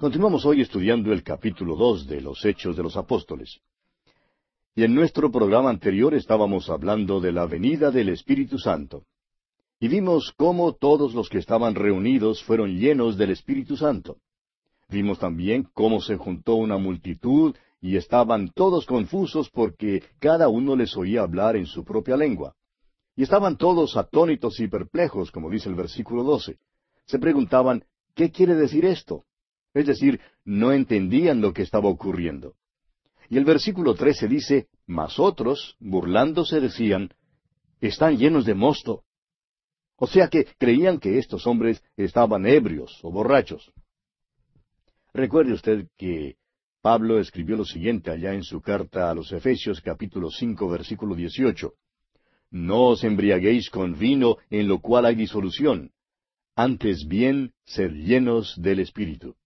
Continuamos hoy estudiando el capítulo dos de los Hechos de los Apóstoles. Y en nuestro programa anterior estábamos hablando de la venida del Espíritu Santo. Y vimos cómo todos los que estaban reunidos fueron llenos del Espíritu Santo. Vimos también cómo se juntó una multitud y estaban todos confusos porque cada uno les oía hablar en su propia lengua. Y estaban todos atónitos y perplejos, como dice el versículo doce. Se preguntaban, ¿qué quiere decir esto? Es decir, no entendían lo que estaba ocurriendo. Y el versículo trece dice, Mas otros, burlándose, decían, Están llenos de mosto. O sea que creían que estos hombres estaban ebrios o borrachos. Recuerde usted que Pablo escribió lo siguiente allá en su carta a los Efesios capítulo cinco versículo dieciocho. No os embriaguéis con vino en lo cual hay disolución, antes bien sed llenos del Espíritu.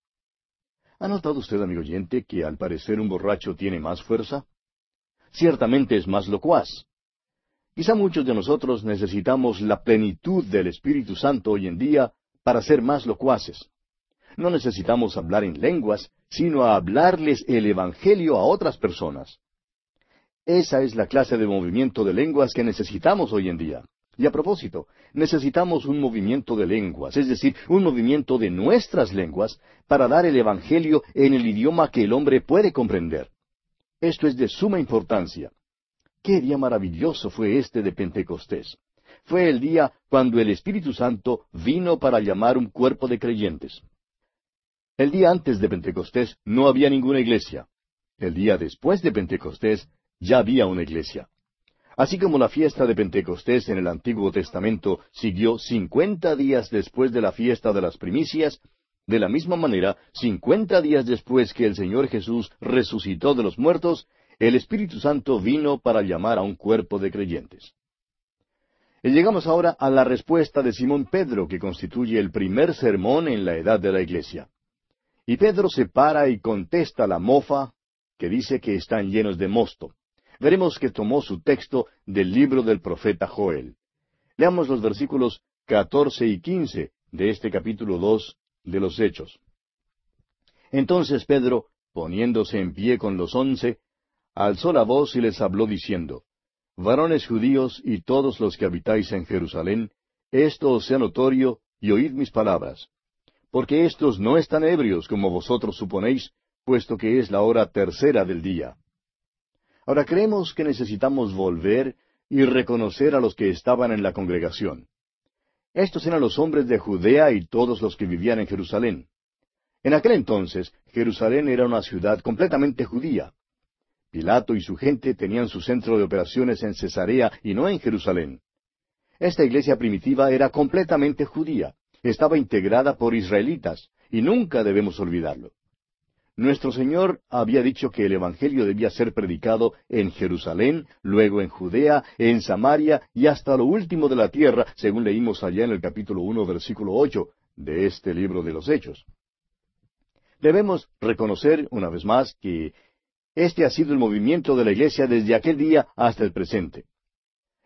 ¿Ha notado usted, amigo oyente, que al parecer un borracho tiene más fuerza? Ciertamente es más locuaz. Quizá muchos de nosotros necesitamos la plenitud del Espíritu Santo hoy en día para ser más locuaces. No necesitamos hablar en lenguas, sino a hablarles el Evangelio a otras personas. Esa es la clase de movimiento de lenguas que necesitamos hoy en día. Y a propósito, necesitamos un movimiento de lenguas, es decir, un movimiento de nuestras lenguas, para dar el Evangelio en el idioma que el hombre puede comprender. Esto es de suma importancia. Qué día maravilloso fue este de Pentecostés. Fue el día cuando el Espíritu Santo vino para llamar un cuerpo de creyentes. El día antes de Pentecostés no había ninguna iglesia. El día después de Pentecostés ya había una iglesia. Así como la fiesta de Pentecostés en el Antiguo Testamento siguió cincuenta días después de la fiesta de las primicias, de la misma manera, cincuenta días después que el Señor Jesús resucitó de los muertos, el Espíritu Santo vino para llamar a un cuerpo de creyentes. Y llegamos ahora a la respuesta de Simón Pedro, que constituye el primer sermón en la edad de la iglesia. Y Pedro se para y contesta la mofa, que dice que están llenos de mosto veremos que tomó su texto del libro del profeta Joel. Leamos los versículos catorce y quince de este capítulo dos de los Hechos. Entonces Pedro, poniéndose en pie con los once, alzó la voz y les habló diciendo, Varones judíos y todos los que habitáis en Jerusalén, esto os sea notorio y oíd mis palabras. Porque éstos no están ebrios como vosotros suponéis, puesto que es la hora tercera del día. Ahora creemos que necesitamos volver y reconocer a los que estaban en la congregación. Estos eran los hombres de Judea y todos los que vivían en Jerusalén. En aquel entonces, Jerusalén era una ciudad completamente judía. Pilato y su gente tenían su centro de operaciones en Cesarea y no en Jerusalén. Esta iglesia primitiva era completamente judía, estaba integrada por israelitas, y nunca debemos olvidarlo. Nuestro Señor había dicho que el Evangelio debía ser predicado en Jerusalén, luego en Judea, en Samaria y hasta lo último de la tierra, según leímos allá en el capítulo uno, versículo ocho de este libro de los Hechos. Debemos reconocer, una vez más, que este ha sido el movimiento de la Iglesia desde aquel día hasta el presente.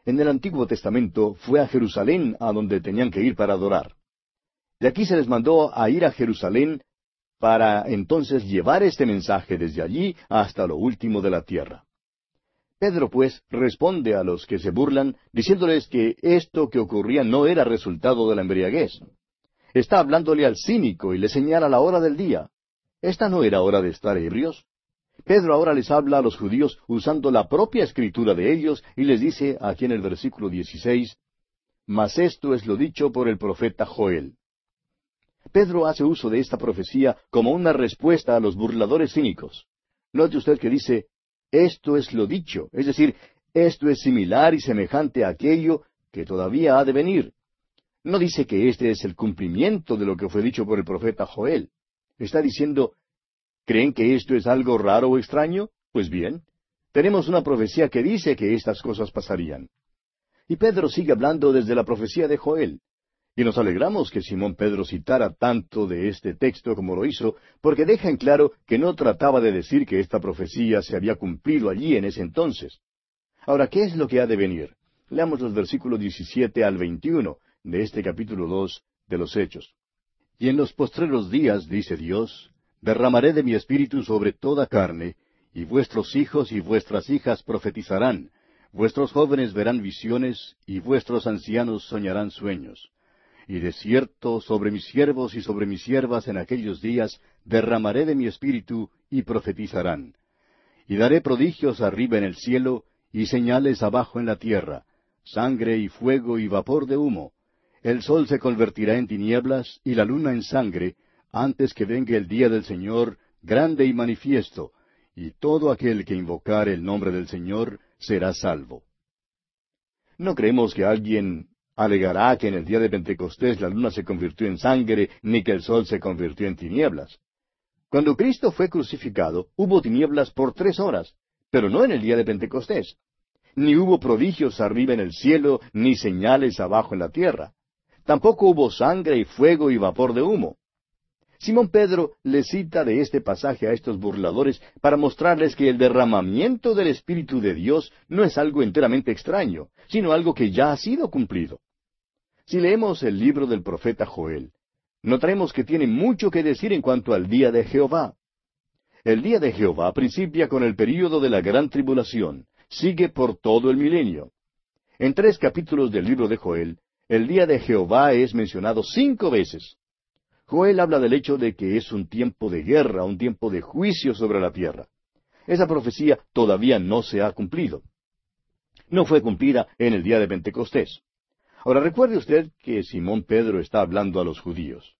En el Antiguo Testamento fue a Jerusalén a donde tenían que ir para adorar. De aquí se les mandó a ir a Jerusalén para entonces llevar este mensaje desde allí hasta lo último de la tierra. Pedro, pues, responde a los que se burlan, diciéndoles que esto que ocurría no era resultado de la embriaguez. Está hablándole al cínico y le señala la hora del día. ¿Esta no era hora de estar ebrios? Pedro ahora les habla a los judíos usando la propia escritura de ellos y les dice aquí en el versículo 16, Mas esto es lo dicho por el profeta Joel. Pedro hace uso de esta profecía como una respuesta a los burladores cínicos. Note usted que dice, esto es lo dicho, es decir, esto es similar y semejante a aquello que todavía ha de venir. No dice que este es el cumplimiento de lo que fue dicho por el profeta Joel. Está diciendo, ¿creen que esto es algo raro o extraño? Pues bien, tenemos una profecía que dice que estas cosas pasarían. Y Pedro sigue hablando desde la profecía de Joel. Y nos alegramos que Simón Pedro citara tanto de este texto como lo hizo, porque deja en claro que no trataba de decir que esta profecía se había cumplido allí en ese entonces. Ahora, ¿qué es lo que ha de venir? Leamos los versículos 17 al 21 de este capítulo 2 de los Hechos. Y en los postreros días, dice Dios, derramaré de mi espíritu sobre toda carne, y vuestros hijos y vuestras hijas profetizarán, vuestros jóvenes verán visiones, y vuestros ancianos soñarán sueños. Y de cierto sobre mis siervos y sobre mis siervas en aquellos días derramaré de mi espíritu, y profetizarán. Y daré prodigios arriba en el cielo, y señales abajo en la tierra, sangre y fuego y vapor de humo. El sol se convertirá en tinieblas y la luna en sangre, antes que venga el día del Señor, grande y manifiesto, y todo aquel que invocar el nombre del Señor será salvo. No creemos que alguien alegará que en el día de Pentecostés la luna se convirtió en sangre, ni que el sol se convirtió en tinieblas. Cuando Cristo fue crucificado, hubo tinieblas por tres horas, pero no en el día de Pentecostés. Ni hubo prodigios arriba en el cielo, ni señales abajo en la tierra. Tampoco hubo sangre y fuego y vapor de humo. Simón Pedro le cita de este pasaje a estos burladores para mostrarles que el derramamiento del Espíritu de Dios no es algo enteramente extraño, sino algo que ya ha sido cumplido. Si leemos el libro del profeta Joel, notaremos que tiene mucho que decir en cuanto al día de Jehová. El día de Jehová principia con el período de la gran tribulación, sigue por todo el milenio. En tres capítulos del libro de Joel, el día de Jehová es mencionado cinco veces. Joel habla del hecho de que es un tiempo de guerra, un tiempo de juicio sobre la tierra. Esa profecía todavía no se ha cumplido. No fue cumplida en el día de Pentecostés. Ahora recuerde usted que Simón Pedro está hablando a los judíos.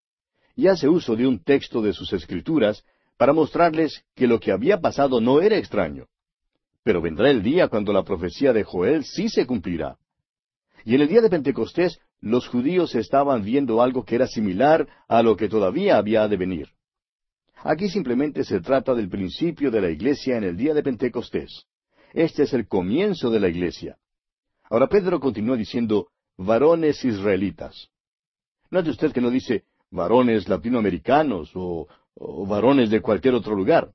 Y hace uso de un texto de sus escrituras para mostrarles que lo que había pasado no era extraño. Pero vendrá el día cuando la profecía de Joel sí se cumplirá. Y en el día de Pentecostés los judíos estaban viendo algo que era similar a lo que todavía había de venir. Aquí simplemente se trata del principio de la iglesia en el día de Pentecostés. Este es el comienzo de la iglesia. Ahora Pedro continúa diciendo, varones israelitas. Note usted que no dice varones latinoamericanos o, o varones de cualquier otro lugar.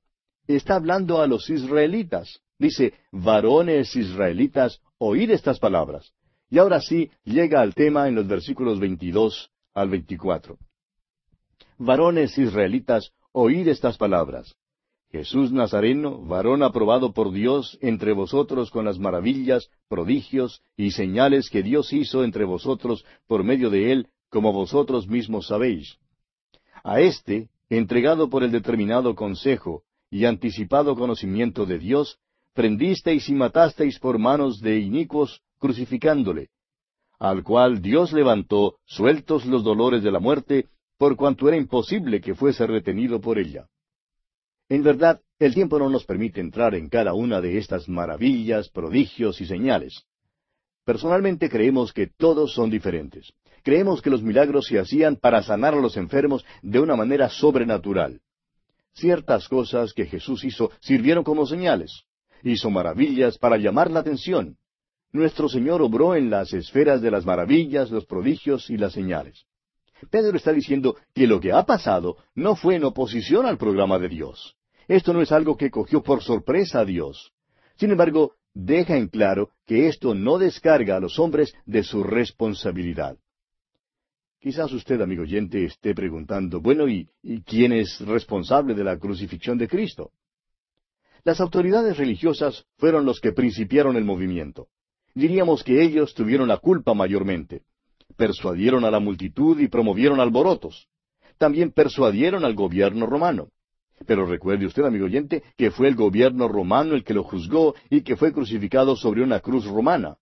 Está hablando a los israelitas. Dice, varones israelitas, oíd estas palabras. Y ahora sí llega al tema en los versículos 22 al 24. Varones israelitas, oíd estas palabras. Jesús Nazareno, varón aprobado por Dios entre vosotros con las maravillas, prodigios y señales que Dios hizo entre vosotros por medio de él, como vosotros mismos sabéis. A éste, entregado por el determinado consejo y anticipado conocimiento de Dios, prendisteis y matasteis por manos de inicuos crucificándole, al cual Dios levantó, sueltos los dolores de la muerte, por cuanto era imposible que fuese retenido por ella. En verdad, el tiempo no nos permite entrar en cada una de estas maravillas, prodigios y señales. Personalmente creemos que todos son diferentes. Creemos que los milagros se hacían para sanar a los enfermos de una manera sobrenatural. Ciertas cosas que Jesús hizo sirvieron como señales. Hizo maravillas para llamar la atención nuestro Señor obró en las esferas de las maravillas, los prodigios y las señales. Pedro está diciendo que lo que ha pasado no fue en oposición al programa de Dios. Esto no es algo que cogió por sorpresa a Dios. Sin embargo, deja en claro que esto no descarga a los hombres de su responsabilidad. Quizás usted, amigo oyente, esté preguntando, bueno, ¿y, ¿y, quién es responsable de la crucifixión de Cristo? Las autoridades religiosas fueron los que principiaron el movimiento diríamos que ellos tuvieron la culpa mayormente. Persuadieron a la multitud y promovieron alborotos. También persuadieron al gobierno romano. Pero recuerde usted, amigo oyente, que fue el gobierno romano el que lo juzgó y que fue crucificado sobre una cruz romana.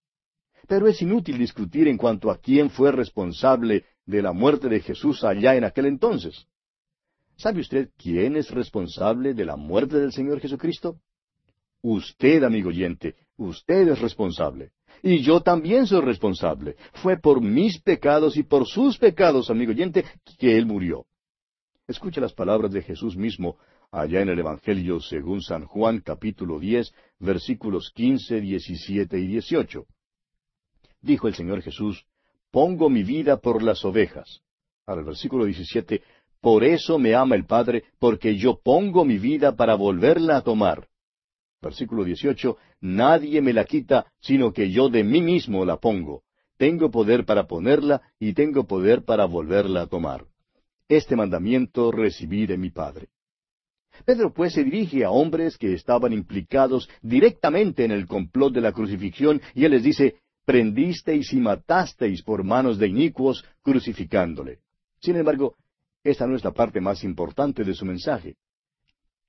Pero es inútil discutir en cuanto a quién fue responsable de la muerte de Jesús allá en aquel entonces. ¿Sabe usted quién es responsable de la muerte del Señor Jesucristo? Usted, amigo oyente, usted es responsable. Y yo también soy responsable. Fue por mis pecados y por sus pecados, amigo oyente, que Él murió. Escucha las palabras de Jesús mismo allá en el Evangelio según San Juan capítulo diez versículos quince, diecisiete y dieciocho. Dijo el Señor Jesús, Pongo mi vida por las ovejas. Al versículo diecisiete, Por eso me ama el Padre, porque yo pongo mi vida para volverla a tomar. Versículo 18, Nadie me la quita, sino que yo de mí mismo la pongo. Tengo poder para ponerla y tengo poder para volverla a tomar. Este mandamiento recibí de mi Padre. Pedro pues se dirige a hombres que estaban implicados directamente en el complot de la crucifixión y él les dice, prendisteis y matasteis por manos de inicuos crucificándole. Sin embargo, esta no es la parte más importante de su mensaje.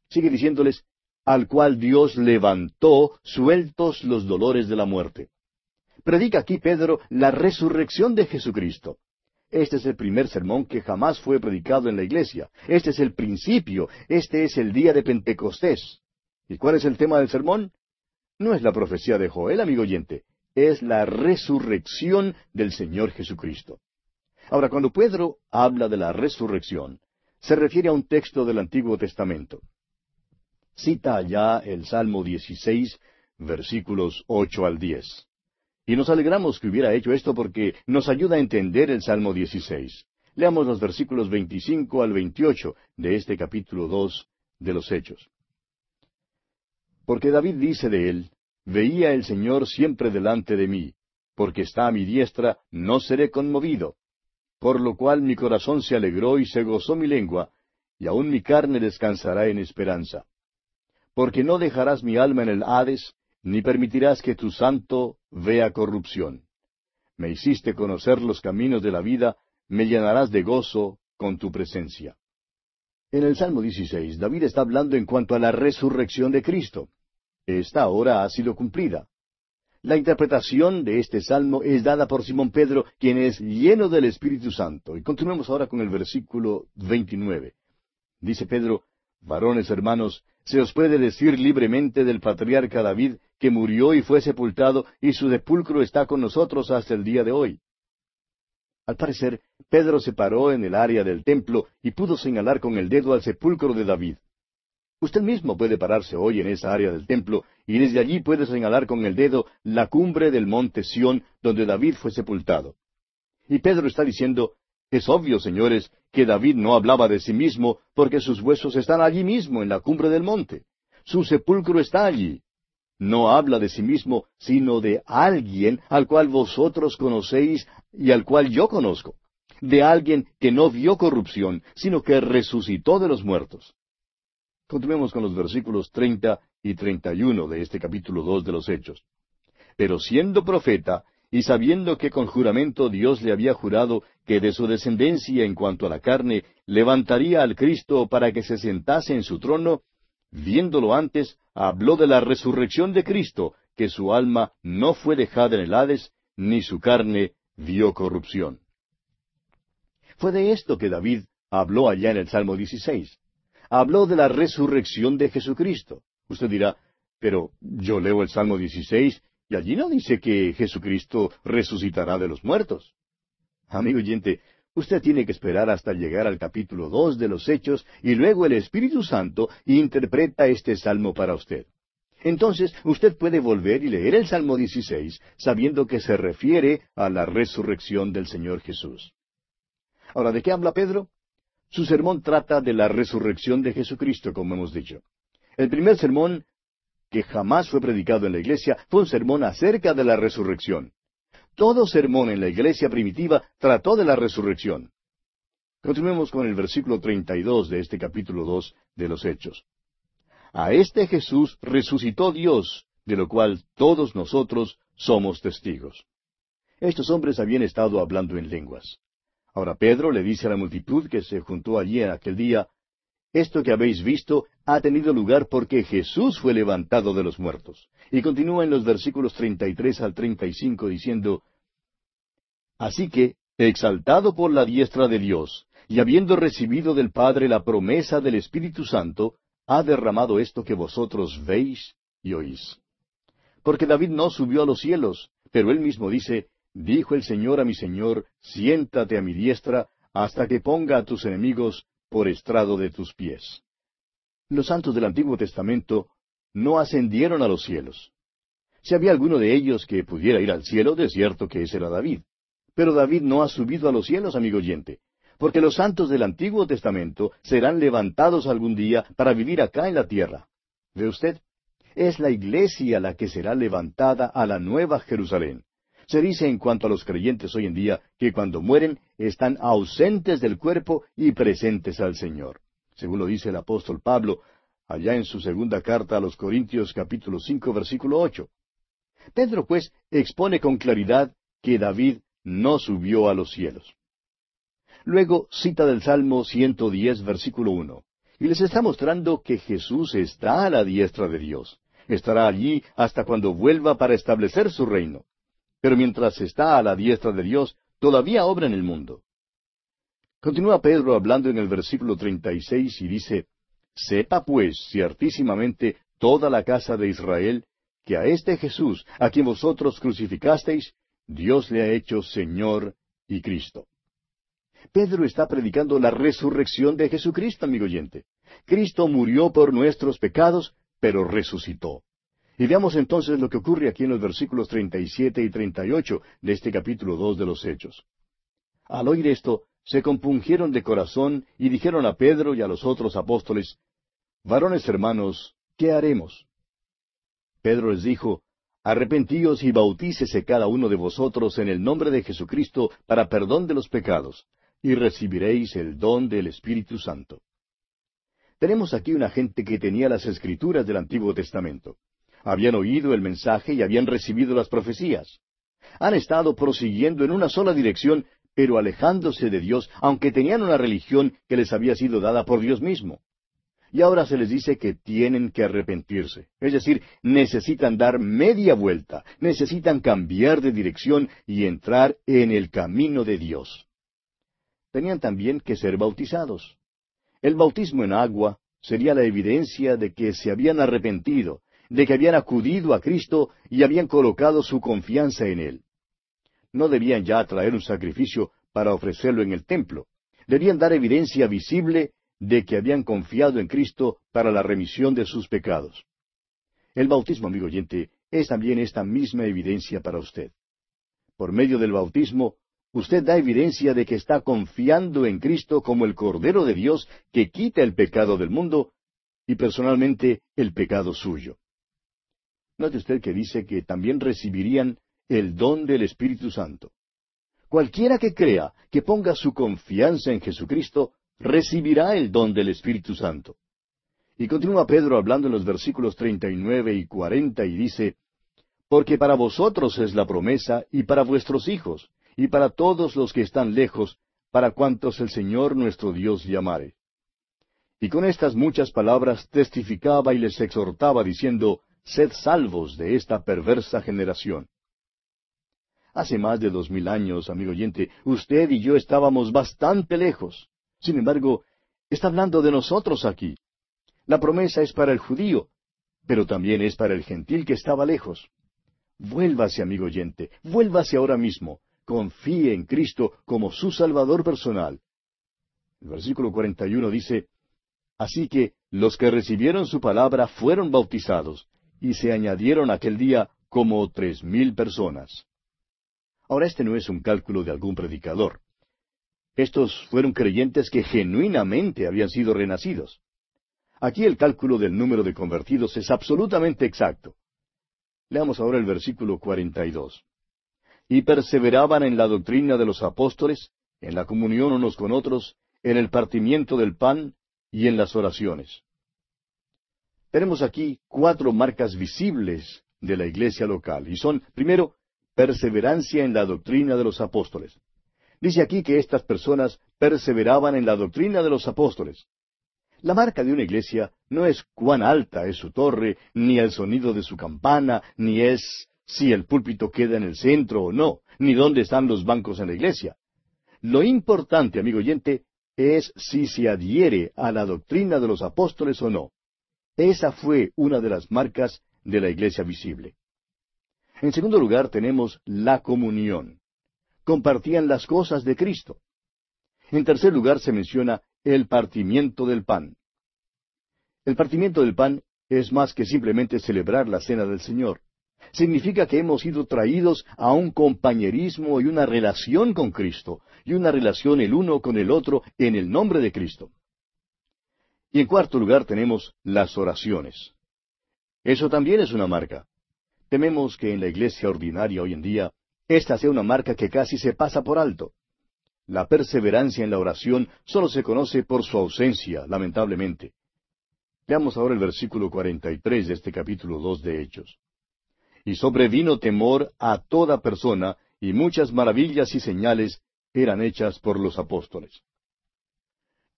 Sigue diciéndoles, al cual Dios levantó sueltos los dolores de la muerte. Predica aquí Pedro la resurrección de Jesucristo. Este es el primer sermón que jamás fue predicado en la iglesia. Este es el principio. Este es el día de Pentecostés. ¿Y cuál es el tema del sermón? No es la profecía de Joel, amigo oyente. Es la resurrección del Señor Jesucristo. Ahora, cuando Pedro habla de la resurrección, se refiere a un texto del Antiguo Testamento. Cita allá el Salmo 16, versículos ocho al diez. Y nos alegramos que hubiera hecho esto porque nos ayuda a entender el Salmo 16. Leamos los versículos 25 al 28 de este capítulo 2 de los Hechos. Porque David dice de él, Veía el Señor siempre delante de mí, porque está a mi diestra, no seré conmovido. Por lo cual mi corazón se alegró y se gozó mi lengua, y aun mi carne descansará en esperanza. Porque no dejarás mi alma en el Hades, ni permitirás que tu santo vea corrupción. Me hiciste conocer los caminos de la vida, me llenarás de gozo con tu presencia. En el Salmo 16, David está hablando en cuanto a la resurrección de Cristo. Esta hora ha sido cumplida. La interpretación de este salmo es dada por Simón Pedro, quien es lleno del Espíritu Santo. Y continuemos ahora con el versículo 29. Dice Pedro, Varones hermanos, se os puede decir libremente del patriarca David, que murió y fue sepultado, y su sepulcro está con nosotros hasta el día de hoy. Al parecer, Pedro se paró en el área del templo y pudo señalar con el dedo al sepulcro de David. Usted mismo puede pararse hoy en esa área del templo y desde allí puede señalar con el dedo la cumbre del monte Sión donde David fue sepultado. Y Pedro está diciendo, es obvio, señores, que David no hablaba de sí mismo porque sus huesos están allí mismo, en la cumbre del monte. Su sepulcro está allí. No habla de sí mismo, sino de alguien al cual vosotros conocéis y al cual yo conozco. De alguien que no vio corrupción, sino que resucitó de los muertos. Continuemos con los versículos treinta y treinta y uno de este capítulo dos de los Hechos. Pero siendo profeta, y sabiendo que con juramento Dios le había jurado que de su descendencia en cuanto a la carne levantaría al Cristo para que se sentase en su trono, viéndolo antes, habló de la resurrección de Cristo, que su alma no fue dejada en el Hades, ni su carne vio corrupción. Fue de esto que David habló allá en el Salmo 16. Habló de la resurrección de Jesucristo. Usted dirá, pero yo leo el Salmo 16 y allí no dice que Jesucristo resucitará de los muertos. Amigo oyente, usted tiene que esperar hasta llegar al capítulo dos de los Hechos y luego el Espíritu Santo interpreta este salmo para usted. Entonces usted puede volver y leer el Salmo 16 sabiendo que se refiere a la resurrección del Señor Jesús. Ahora, ¿de qué habla Pedro? Su sermón trata de la resurrección de Jesucristo, como hemos dicho. El primer sermón que jamás fue predicado en la iglesia fue un sermón acerca de la resurrección. Todo sermón en la iglesia primitiva trató de la resurrección. Continuemos con el versículo 32 de este capítulo 2 de los Hechos. A este Jesús resucitó Dios, de lo cual todos nosotros somos testigos. Estos hombres habían estado hablando en lenguas. Ahora Pedro le dice a la multitud que se juntó allí en aquel día, esto que habéis visto ha tenido lugar porque Jesús fue levantado de los muertos. Y continúa en los versículos 33 al 35 diciendo, Así que, exaltado por la diestra de Dios, y habiendo recibido del Padre la promesa del Espíritu Santo, ha derramado esto que vosotros veis y oís. Porque David no subió a los cielos, pero él mismo dice, Dijo el Señor a mi Señor, siéntate a mi diestra, hasta que ponga a tus enemigos por estrado de tus pies. Los santos del Antiguo Testamento no ascendieron a los cielos. Si había alguno de ellos que pudiera ir al cielo, de cierto que ese era David. Pero David no ha subido a los cielos, amigo oyente, porque los santos del Antiguo Testamento serán levantados algún día para vivir acá en la tierra. ¿Ve usted? Es la iglesia la que será levantada a la nueva Jerusalén. Se dice en cuanto a los creyentes hoy en día que cuando mueren están ausentes del cuerpo y presentes al Señor. Según lo dice el apóstol Pablo, allá en su segunda carta a los Corintios capítulo cinco versículo ocho. Pedro, pues, expone con claridad que David no subió a los cielos. Luego cita del Salmo 110, versículo 1, y les está mostrando que Jesús está a la diestra de Dios. Estará allí hasta cuando vuelva para establecer su reino. Pero mientras está a la diestra de Dios, todavía obra en el mundo. Continúa Pedro hablando en el versículo 36 y dice, Sepa pues ciertísimamente toda la casa de Israel que a este Jesús, a quien vosotros crucificasteis, Dios le ha hecho Señor y Cristo. Pedro está predicando la resurrección de Jesucristo, amigo oyente. Cristo murió por nuestros pecados, pero resucitó. Y veamos entonces lo que ocurre aquí en los versículos 37 y 38 de este capítulo 2 de los Hechos. Al oír esto, se compungieron de corazón y dijeron a Pedro y a los otros apóstoles, Varones hermanos, ¿qué haremos? Pedro les dijo, Arrepentíos y bautícese cada uno de vosotros en el nombre de Jesucristo para perdón de los pecados, y recibiréis el don del Espíritu Santo. Tenemos aquí una gente que tenía las escrituras del Antiguo Testamento. Habían oído el mensaje y habían recibido las profecías. Han estado prosiguiendo en una sola dirección, pero alejándose de Dios, aunque tenían una religión que les había sido dada por Dios mismo. Y ahora se les dice que tienen que arrepentirse. Es decir, necesitan dar media vuelta, necesitan cambiar de dirección y entrar en el camino de Dios. Tenían también que ser bautizados. El bautismo en agua sería la evidencia de que se habían arrepentido, de que habían acudido a Cristo y habían colocado su confianza en Él. No debían ya traer un sacrificio para ofrecerlo en el templo. Debían dar evidencia visible de que habían confiado en Cristo para la remisión de sus pecados. El bautismo, amigo oyente, es también esta misma evidencia para usted. Por medio del bautismo, usted da evidencia de que está confiando en Cristo como el Cordero de Dios que quita el pecado del mundo y personalmente el pecado suyo. Note usted que dice que también recibirían el don del Espíritu Santo. Cualquiera que crea, que ponga su confianza en Jesucristo, recibirá el don del Espíritu Santo. Y continúa Pedro hablando en los versículos treinta y nueve y cuarenta y dice, Porque para vosotros es la promesa y para vuestros hijos, y para todos los que están lejos, para cuantos el Señor nuestro Dios llamare. Y con estas muchas palabras testificaba y les exhortaba diciendo, Sed salvos de esta perversa generación. Hace más de dos mil años, amigo oyente, usted y yo estábamos bastante lejos. Sin embargo, está hablando de nosotros aquí. La promesa es para el judío, pero también es para el gentil que estaba lejos. Vuélvase, amigo oyente, vuélvase ahora mismo. Confíe en Cristo como su Salvador personal. El versículo 41 dice, Así que los que recibieron su palabra fueron bautizados, y se añadieron aquel día como tres mil personas. Ahora este no es un cálculo de algún predicador. Estos fueron creyentes que genuinamente habían sido renacidos. Aquí el cálculo del número de convertidos es absolutamente exacto. Leamos ahora el versículo 42. Y perseveraban en la doctrina de los apóstoles, en la comunión unos con otros, en el partimiento del pan y en las oraciones. Tenemos aquí cuatro marcas visibles de la iglesia local, y son, primero, perseverancia en la doctrina de los apóstoles. Dice aquí que estas personas perseveraban en la doctrina de los apóstoles. La marca de una iglesia no es cuán alta es su torre, ni el sonido de su campana, ni es si el púlpito queda en el centro o no, ni dónde están los bancos en la iglesia. Lo importante, amigo oyente, es si se adhiere a la doctrina de los apóstoles o no. Esa fue una de las marcas de la iglesia visible. En segundo lugar tenemos la comunión compartían las cosas de Cristo. En tercer lugar se menciona el partimiento del pan. El partimiento del pan es más que simplemente celebrar la cena del Señor. Significa que hemos sido traídos a un compañerismo y una relación con Cristo, y una relación el uno con el otro en el nombre de Cristo. Y en cuarto lugar tenemos las oraciones. Eso también es una marca. Tememos que en la iglesia ordinaria hoy en día esta sea una marca que casi se pasa por alto. La perseverancia en la oración solo se conoce por su ausencia, lamentablemente. Veamos ahora el versículo 43 de este capítulo 2 de Hechos. Y sobrevino temor a toda persona, y muchas maravillas y señales eran hechas por los apóstoles.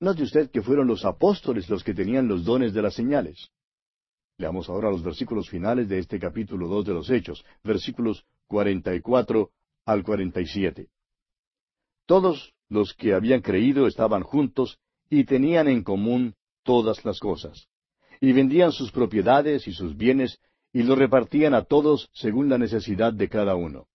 Note usted que fueron los apóstoles los que tenían los dones de las señales. Leamos ahora los versículos finales de este capítulo dos de los Hechos, versículos cuarenta y cuatro al cuarenta y siete. Todos los que habían creído estaban juntos y tenían en común todas las cosas, y vendían sus propiedades y sus bienes y los repartían a todos según la necesidad de cada uno.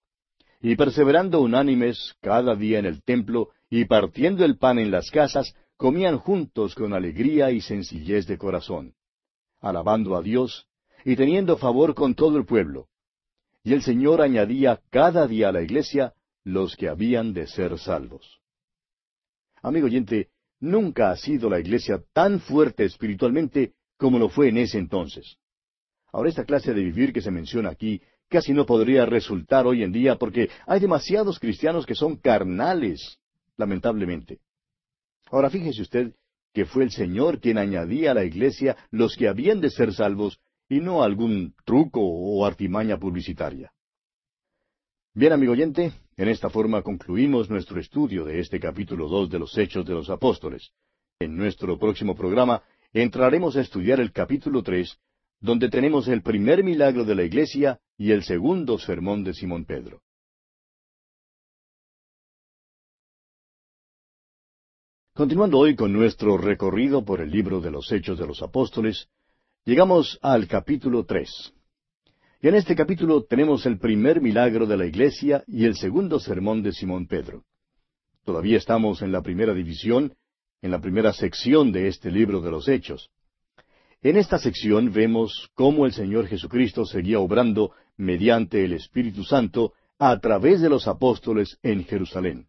Y perseverando unánimes cada día en el templo y partiendo el pan en las casas, comían juntos con alegría y sencillez de corazón, alabando a Dios y teniendo favor con todo el pueblo. Y el Señor añadía cada día a la iglesia los que habían de ser salvos. Amigo oyente, nunca ha sido la iglesia tan fuerte espiritualmente como lo fue en ese entonces. Ahora esta clase de vivir que se menciona aquí casi no podría resultar hoy en día porque hay demasiados cristianos que son carnales, lamentablemente. Ahora fíjese usted que fue el Señor quien añadía a la iglesia los que habían de ser salvos y no algún truco o artimaña publicitaria. Bien, amigo oyente, en esta forma concluimos nuestro estudio de este capítulo dos de los Hechos de los Apóstoles. En nuestro próximo programa entraremos a estudiar el capítulo tres donde tenemos el primer milagro de la iglesia y el segundo sermón de Simón Pedro. Continuando hoy con nuestro recorrido por el libro de los Hechos de los Apóstoles, llegamos al capítulo tres. Y en este capítulo tenemos el primer milagro de la iglesia y el segundo sermón de Simón Pedro. Todavía estamos en la primera división, en la primera sección de este libro de los Hechos. En esta sección vemos cómo el Señor Jesucristo seguía obrando mediante el Espíritu Santo a través de los apóstoles en Jerusalén.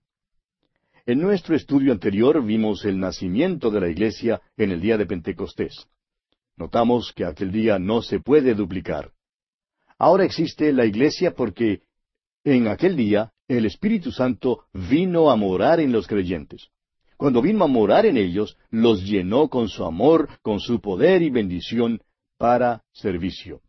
En nuestro estudio anterior vimos el nacimiento de la iglesia en el día de Pentecostés. Notamos que aquel día no se puede duplicar. Ahora existe la iglesia porque en aquel día el Espíritu Santo vino a morar en los creyentes. Cuando vino a morar en ellos, los llenó con su amor, con su poder y bendición para servicio.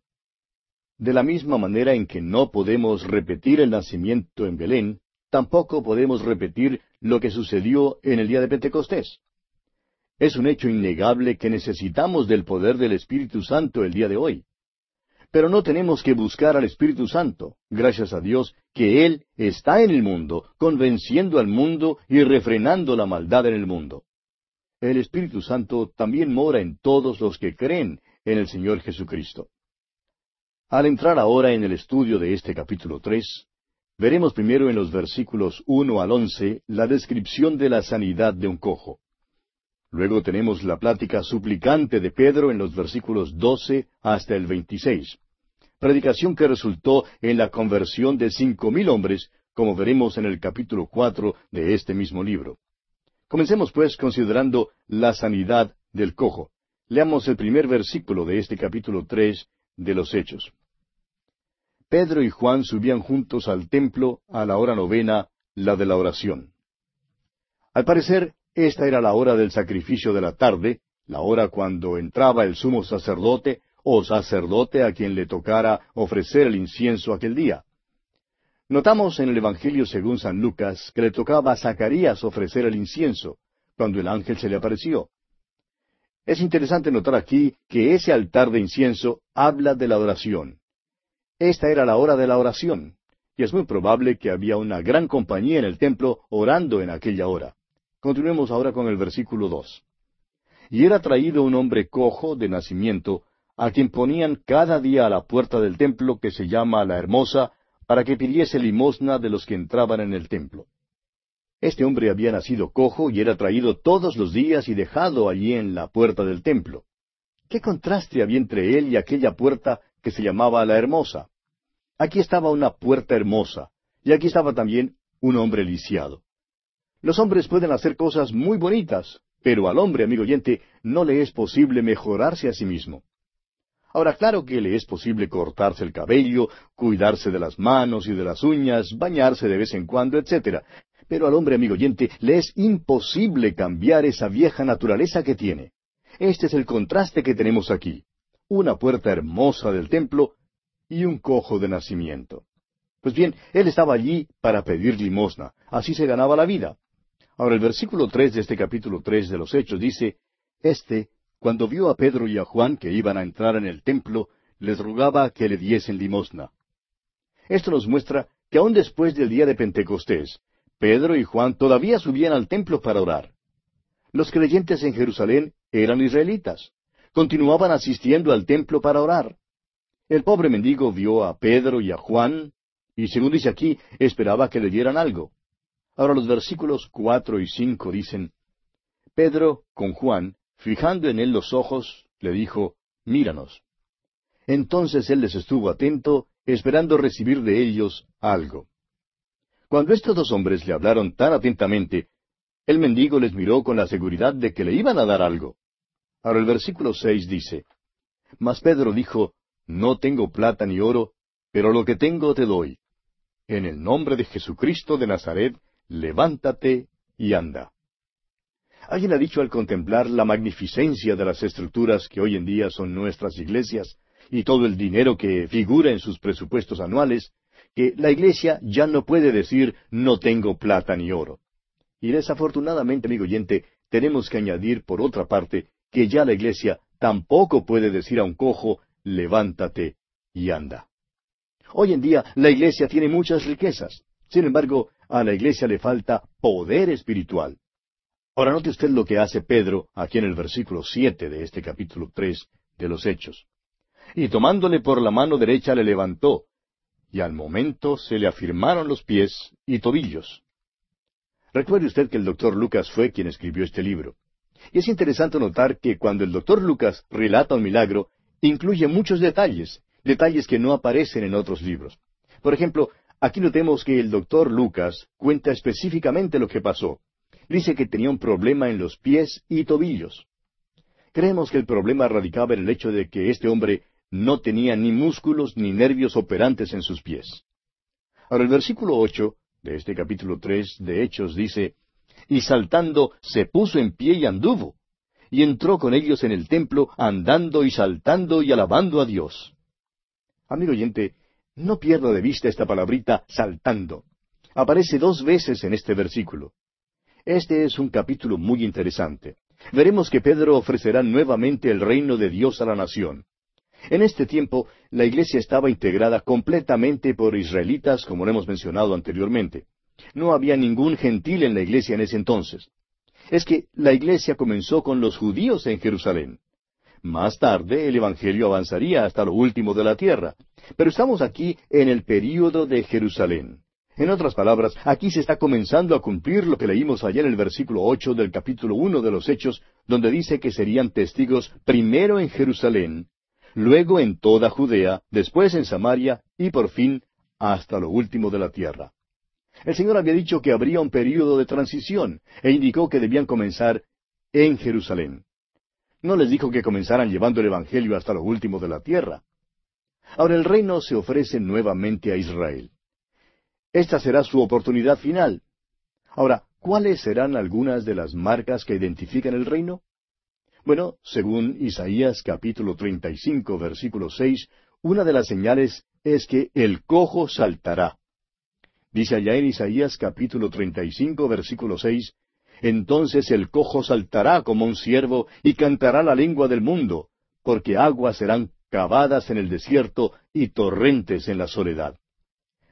De la misma manera en que no podemos repetir el nacimiento en Belén, tampoco podemos repetir lo que sucedió en el día de Pentecostés. Es un hecho innegable que necesitamos del poder del Espíritu Santo el día de hoy. Pero no tenemos que buscar al Espíritu Santo, gracias a Dios, que Él está en el mundo, convenciendo al mundo y refrenando la maldad en el mundo. El Espíritu Santo también mora en todos los que creen en el Señor Jesucristo. Al entrar ahora en el estudio de este capítulo tres, veremos primero en los versículos uno al once la descripción de la sanidad de un cojo. Luego tenemos la plática suplicante de Pedro en los versículos doce hasta el veintiséis predicación que resultó en la conversión de cinco mil hombres, como veremos en el capítulo cuatro de este mismo libro. Comencemos pues considerando la sanidad del cojo. Leamos el primer versículo de este capítulo tres de los Hechos. Pedro y Juan subían juntos al templo a la hora novena, la de la oración. Al parecer, esta era la hora del sacrificio de la tarde, la hora cuando entraba el sumo sacerdote o sacerdote a quien le tocara ofrecer el incienso aquel día. Notamos en el Evangelio según San Lucas que le tocaba a Zacarías ofrecer el incienso, cuando el ángel se le apareció. Es interesante notar aquí que ese altar de incienso habla de la oración. Esta era la hora de la oración, y es muy probable que había una gran compañía en el templo orando en aquella hora. Continuemos ahora con el versículo dos. Y era traído un hombre cojo de nacimiento, a quien ponían cada día a la puerta del templo que se llama la Hermosa, para que pidiese limosna de los que entraban en el templo. Este hombre había nacido cojo y era traído todos los días y dejado allí en la puerta del templo. ¿Qué contraste había entre él y aquella puerta que se llamaba la Hermosa? Aquí estaba una puerta hermosa, y aquí estaba también un hombre lisiado. Los hombres pueden hacer cosas muy bonitas, pero al hombre, amigo oyente, no le es posible mejorarse a sí mismo. Ahora, claro que le es posible cortarse el cabello, cuidarse de las manos y de las uñas, bañarse de vez en cuando, etc. Pero al hombre amigo oyente le es imposible cambiar esa vieja naturaleza que tiene. Este es el contraste que tenemos aquí. Una puerta hermosa del templo y un cojo de nacimiento. Pues bien, él estaba allí para pedir limosna. Así se ganaba la vida. Ahora el versículo tres de este capítulo tres de los Hechos dice, Este, cuando vio a Pedro y a Juan que iban a entrar en el templo, les rogaba que le diesen limosna. Esto nos muestra que aun después del día de Pentecostés, Pedro y Juan todavía subían al templo para orar. Los creyentes en Jerusalén eran israelitas. Continuaban asistiendo al templo para orar. El pobre mendigo vio a Pedro y a Juan, y según dice aquí, esperaba que le dieran algo. Ahora los versículos cuatro y cinco dicen, Pedro, con Juan, fijando en él los ojos, le dijo, Míranos. Entonces él les estuvo atento, esperando recibir de ellos algo. Cuando estos dos hombres le hablaron tan atentamente, el mendigo les miró con la seguridad de que le iban a dar algo. Ahora el versículo seis dice, Mas Pedro dijo, No tengo plata ni oro, pero lo que tengo te doy. En el nombre de Jesucristo de Nazaret, levántate y anda. Alguien ha dicho al contemplar la magnificencia de las estructuras que hoy en día son nuestras iglesias y todo el dinero que figura en sus presupuestos anuales, que la iglesia ya no puede decir no tengo plata ni oro. Y desafortunadamente, amigo oyente, tenemos que añadir por otra parte que ya la iglesia tampoco puede decir a un cojo levántate y anda. Hoy en día la iglesia tiene muchas riquezas. Sin embargo, a la iglesia le falta poder espiritual. Ahora note usted lo que hace Pedro aquí en el versículo siete de este capítulo tres de los Hechos. Y tomándole por la mano derecha le levantó, y al momento se le afirmaron los pies y tobillos. Recuerde usted que el doctor Lucas fue quien escribió este libro. Y es interesante notar que cuando el doctor Lucas relata un milagro, incluye muchos detalles, detalles que no aparecen en otros libros. Por ejemplo, aquí notemos que el doctor Lucas cuenta específicamente lo que pasó. Dice que tenía un problema en los pies y tobillos. Creemos que el problema radicaba en el hecho de que este hombre no tenía ni músculos ni nervios operantes en sus pies. Ahora el versículo ocho de este capítulo tres de Hechos dice, Y saltando se puso en pie y anduvo, y entró con ellos en el templo, andando y saltando y alabando a Dios. Amigo oyente, no pierda de vista esta palabrita saltando. Aparece dos veces en este versículo. Este es un capítulo muy interesante. Veremos que Pedro ofrecerá nuevamente el reino de Dios a la nación. En este tiempo, la iglesia estaba integrada completamente por israelitas, como lo hemos mencionado anteriormente. No había ningún gentil en la iglesia en ese entonces. Es que la iglesia comenzó con los judíos en Jerusalén. Más tarde el Evangelio avanzaría hasta lo último de la tierra. Pero estamos aquí en el período de Jerusalén. En otras palabras, aquí se está comenzando a cumplir lo que leímos allá en el versículo ocho del capítulo uno de los Hechos, donde dice que serían testigos primero en Jerusalén, luego en toda Judea, después en Samaria y por fin hasta lo último de la tierra. El Señor había dicho que habría un período de transición e indicó que debían comenzar en Jerusalén. No les dijo que comenzaran llevando el Evangelio hasta lo último de la tierra. Ahora el reino se ofrece nuevamente a Israel. Esta será su oportunidad final. Ahora, ¿cuáles serán algunas de las marcas que identifican el reino? Bueno, según Isaías capítulo 35, versículo 6, una de las señales es que el cojo saltará. Dice allá en Isaías capítulo 35, versículo 6, Entonces el cojo saltará como un ciervo y cantará la lengua del mundo, porque aguas serán cavadas en el desierto y torrentes en la soledad.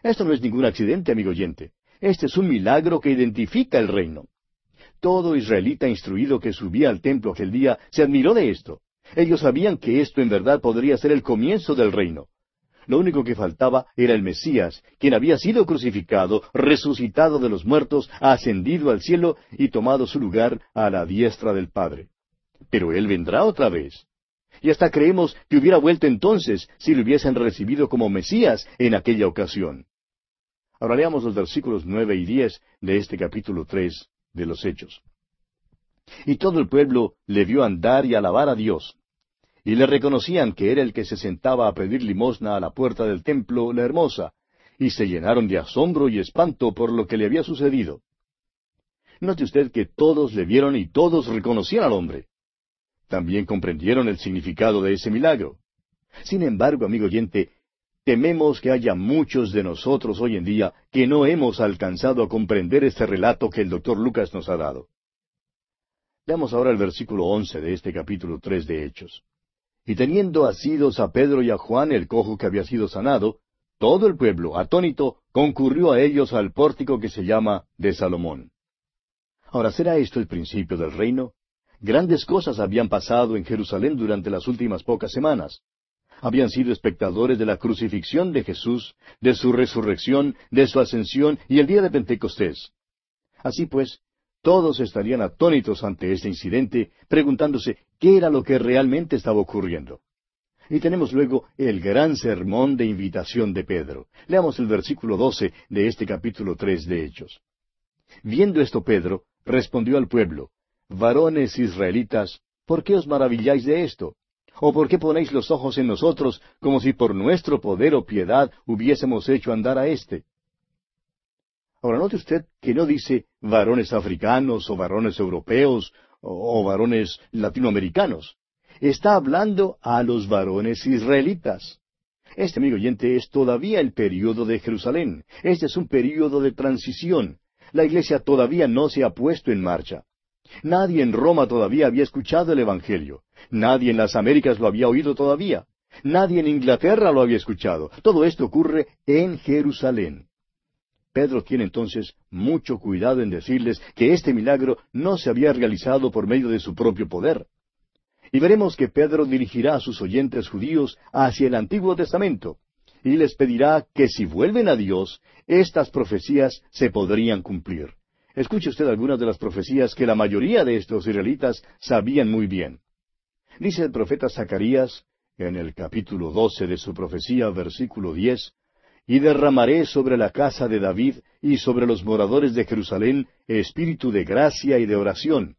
Esto no es ningún accidente, amigo oyente. Este es un milagro que identifica el reino. Todo israelita instruido que subía al templo aquel día se admiró de esto. Ellos sabían que esto en verdad podría ser el comienzo del reino. Lo único que faltaba era el Mesías, quien había sido crucificado, resucitado de los muertos, ascendido al cielo y tomado su lugar a la diestra del Padre. Pero Él vendrá otra vez. Y hasta creemos que hubiera vuelto entonces si lo hubiesen recibido como Mesías en aquella ocasión. Ahora leamos los versículos nueve y diez de este capítulo tres de los Hechos. Y todo el pueblo le vio andar y alabar a Dios. Y le reconocían que era el que se sentaba a pedir limosna a la puerta del templo, la hermosa, y se llenaron de asombro y espanto por lo que le había sucedido. Note usted que todos le vieron y todos reconocían al hombre. también comprendieron el significado de ese milagro. Sin embargo, amigo oyente, tememos que haya muchos de nosotros hoy en día que no hemos alcanzado a comprender este relato que el doctor Lucas nos ha dado. Veamos ahora el versículo once de este capítulo tres de Hechos. Y teniendo asidos a Pedro y a Juan el cojo que había sido sanado, todo el pueblo, atónito, concurrió a ellos al pórtico que se llama de Salomón. Ahora, ¿será esto el principio del reino? Grandes cosas habían pasado en Jerusalén durante las últimas pocas semanas. Habían sido espectadores de la crucifixión de Jesús, de su resurrección, de su ascensión y el día de Pentecostés. Así pues, todos estarían atónitos ante este incidente, preguntándose qué era lo que realmente estaba ocurriendo. Y tenemos luego el gran sermón de invitación de Pedro. Leamos el versículo doce de este capítulo tres de Hechos. Viendo esto Pedro, respondió al pueblo, Varones israelitas, ¿por qué os maravilláis de esto? ¿O por qué ponéis los ojos en nosotros como si por nuestro poder o piedad hubiésemos hecho andar a éste? Ahora note usted que no dice varones africanos o varones europeos o, varones latinoamericanos. Está hablando a los varones israelitas. Este, amigo oyente, es todavía el período de Jerusalén. Este es un período de transición. La iglesia todavía no se ha puesto en marcha. Nadie en Roma todavía había escuchado el Evangelio. Nadie en las Américas lo había oído todavía. Nadie en Inglaterra lo había escuchado. Todo esto ocurre en Jerusalén. Pedro tiene entonces mucho cuidado en decirles que este milagro no se había realizado por medio de su propio poder. Y veremos que Pedro dirigirá a sus oyentes judíos hacia el Antiguo Testamento, y les pedirá que si vuelven a Dios, estas profecías se podrían cumplir. Escuche usted algunas de las profecías que la mayoría de estos israelitas sabían muy bien. Dice el profeta Zacarías, en el capítulo doce de su profecía, versículo diez, y derramaré sobre la casa de David y sobre los moradores de Jerusalén espíritu de gracia y de oración.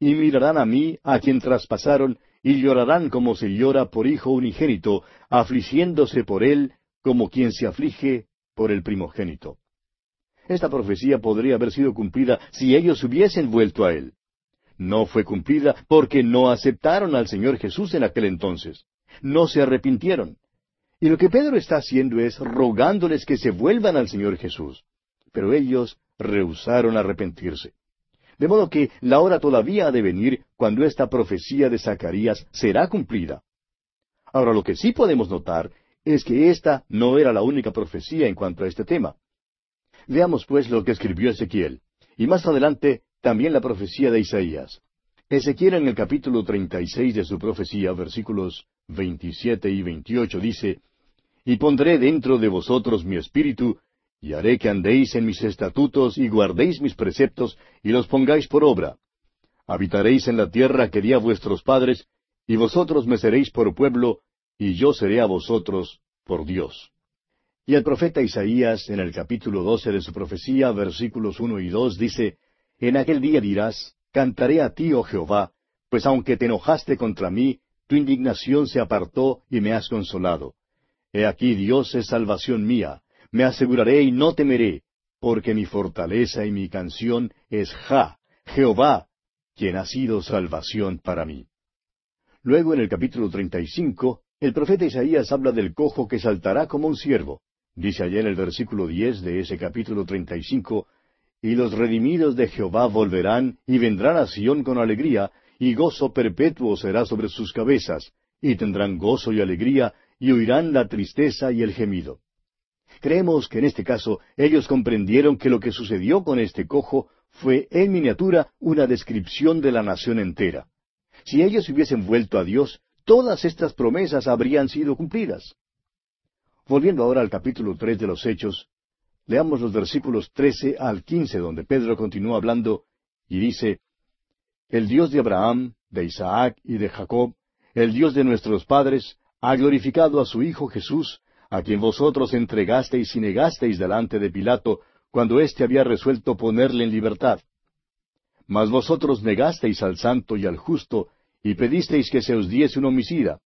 Y mirarán a mí, a quien traspasaron, y llorarán como se llora por hijo unigénito, afligiéndose por él como quien se aflige por el primogénito. Esta profecía podría haber sido cumplida si ellos hubiesen vuelto a él. No fue cumplida porque no aceptaron al Señor Jesús en aquel entonces. No se arrepintieron. Y lo que Pedro está haciendo es rogándoles que se vuelvan al Señor Jesús. Pero ellos rehusaron arrepentirse. De modo que la hora todavía ha de venir cuando esta profecía de Zacarías será cumplida. Ahora lo que sí podemos notar es que esta no era la única profecía en cuanto a este tema. Veamos pues lo que escribió Ezequiel, y más adelante también la profecía de Isaías. Ezequiel en el capítulo treinta y seis de su profecía, versículos veintisiete y veintiocho, dice, y pondré dentro de vosotros mi espíritu, y haré que andéis en mis estatutos y guardéis mis preceptos y los pongáis por obra. Habitaréis en la tierra que di a vuestros padres, y vosotros me seréis por pueblo, y yo seré a vosotros por Dios. Y el profeta Isaías, en el capítulo doce de su profecía, versículos uno y dos, dice, En aquel día dirás, Cantaré a ti, oh Jehová, pues aunque te enojaste contra mí, tu indignación se apartó y me has consolado. He aquí Dios es salvación mía, me aseguraré y no temeré, porque mi fortaleza y mi canción es Ja, Jehová, quien ha sido salvación para mí. Luego en el capítulo treinta y cinco, el profeta Isaías habla del cojo que saltará como un ciervo. Dice allá en el versículo diez de ese capítulo treinta y cinco, y los redimidos de Jehová volverán y vendrán a Sión con alegría, y gozo perpetuo será sobre sus cabezas, y tendrán gozo y alegría, y oirán la tristeza y el gemido. Creemos que en este caso ellos comprendieron que lo que sucedió con este cojo fue en miniatura una descripción de la nación entera. Si ellos hubiesen vuelto a Dios, todas estas promesas habrían sido cumplidas. Volviendo ahora al capítulo tres de los Hechos, leamos los versículos trece al quince, donde Pedro continúa hablando y dice El Dios de Abraham, de Isaac y de Jacob, el Dios de nuestros padres, ha glorificado a su Hijo Jesús, a quien vosotros entregasteis y negasteis delante de Pilato, cuando éste había resuelto ponerle en libertad. Mas vosotros negasteis al santo y al justo, y pedisteis que se os diese un homicida,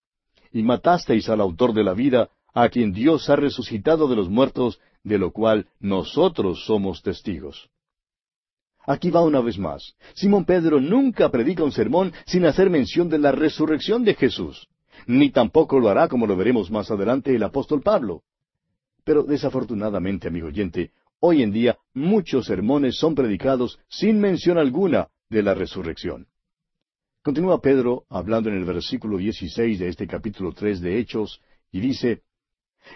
y matasteis al autor de la vida, a quien Dios ha resucitado de los muertos, de lo cual nosotros somos testigos. Aquí va una vez más. Simón Pedro nunca predica un sermón sin hacer mención de la resurrección de Jesús, ni tampoco lo hará, como lo veremos más adelante, el apóstol Pablo. Pero desafortunadamente, amigo oyente, hoy en día muchos sermones son predicados sin mención alguna de la resurrección. Continúa Pedro hablando en el versículo 16 de este capítulo 3 de Hechos, y dice,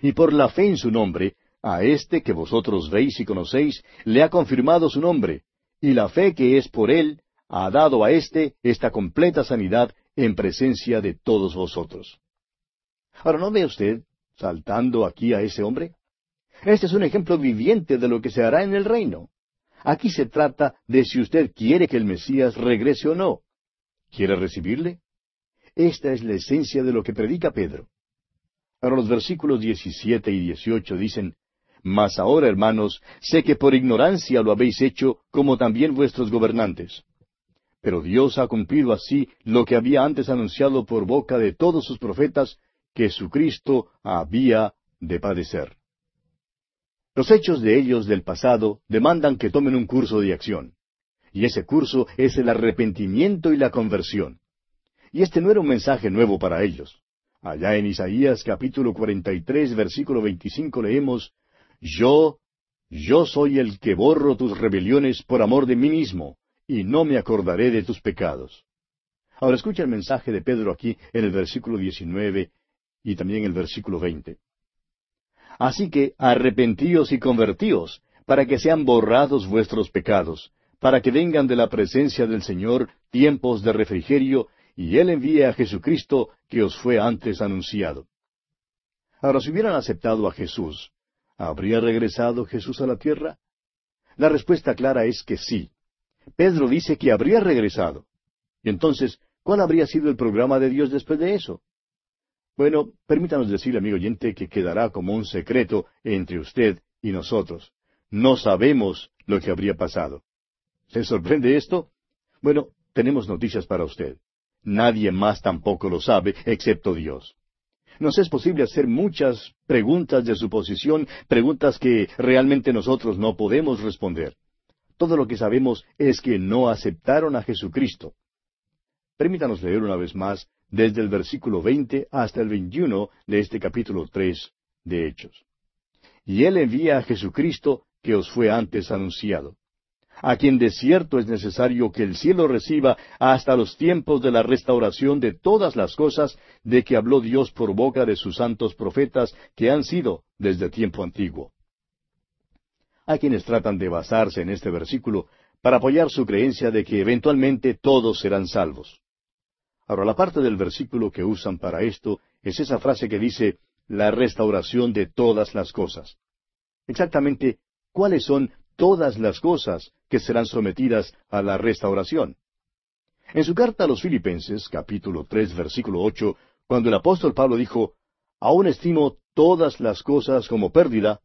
Y por la fe en su nombre, a este que vosotros veis y conocéis, le ha confirmado su nombre, y la fe que es por él ha dado a éste esta completa sanidad en presencia de todos vosotros. Ahora, ¿no ve usted saltando aquí a ese hombre? Este es un ejemplo viviente de lo que se hará en el reino. Aquí se trata de si usted quiere que el Mesías regrese o no. ¿Quiere recibirle? Esta es la esencia de lo que predica Pedro. Ahora los versículos 17 y 18 dicen, Mas ahora, hermanos, sé que por ignorancia lo habéis hecho, como también vuestros gobernantes. Pero Dios ha cumplido así lo que había antes anunciado por boca de todos sus profetas, que Jesucristo había de padecer. Los hechos de ellos del pasado demandan que tomen un curso de acción. Y ese curso es el arrepentimiento y la conversión. Y este no era un mensaje nuevo para ellos. Allá en Isaías capítulo 43 versículo 25 leemos, Yo, yo soy el que borro tus rebeliones por amor de mí mismo, y no me acordaré de tus pecados. Ahora escucha el mensaje de Pedro aquí en el versículo 19 y también el versículo 20. Así que arrepentíos y convertíos, para que sean borrados vuestros pecados, para que vengan de la presencia del Señor tiempos de refrigerio, y Él envíe a Jesucristo que os fue antes anunciado. Ahora, si hubieran aceptado a Jesús, ¿habría regresado Jesús a la tierra? La respuesta clara es que sí. Pedro dice que habría regresado. Y entonces, ¿cuál habría sido el programa de Dios después de eso? Bueno, permítanos decir, amigo oyente, que quedará como un secreto entre usted y nosotros. No sabemos lo que habría pasado. ¿Se sorprende esto? Bueno, tenemos noticias para usted. Nadie más tampoco lo sabe, excepto Dios. Nos es posible hacer muchas preguntas de suposición, preguntas que realmente nosotros no podemos responder. Todo lo que sabemos es que no aceptaron a Jesucristo. Permítanos leer una vez más desde el versículo veinte hasta el veintiuno de este capítulo tres de Hechos. Y Él envía a Jesucristo que os fue antes anunciado, a quien de cierto es necesario que el cielo reciba hasta los tiempos de la restauración de todas las cosas de que habló Dios por boca de sus santos profetas que han sido desde tiempo antiguo. Hay quienes tratan de basarse en este versículo para apoyar su creencia de que eventualmente todos serán salvos. Ahora, la parte del versículo que usan para esto es esa frase que dice la restauración de todas las cosas. Exactamente, ¿cuáles son todas las cosas que serán sometidas a la restauración? En su carta a los Filipenses, capítulo tres, versículo ocho, cuando el apóstol Pablo dijo, Aún estimo todas las cosas como pérdida,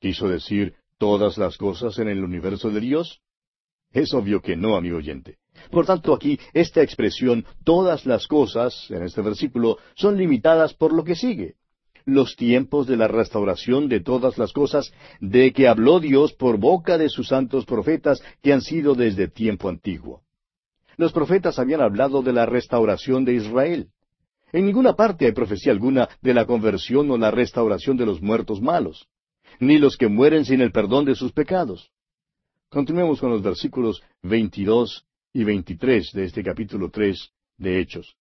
¿quiso decir todas las cosas en el universo de Dios? Es obvio que no, amigo oyente. Por tanto, aquí esta expresión, todas las cosas, en este versículo, son limitadas por lo que sigue. Los tiempos de la restauración de todas las cosas de que habló Dios por boca de sus santos profetas que han sido desde tiempo antiguo. Los profetas habían hablado de la restauración de Israel. En ninguna parte hay profecía alguna de la conversión o la restauración de los muertos malos, ni los que mueren sin el perdón de sus pecados. Continuemos con los versículos 22 y veintitrés de este capítulo tres de Hechos.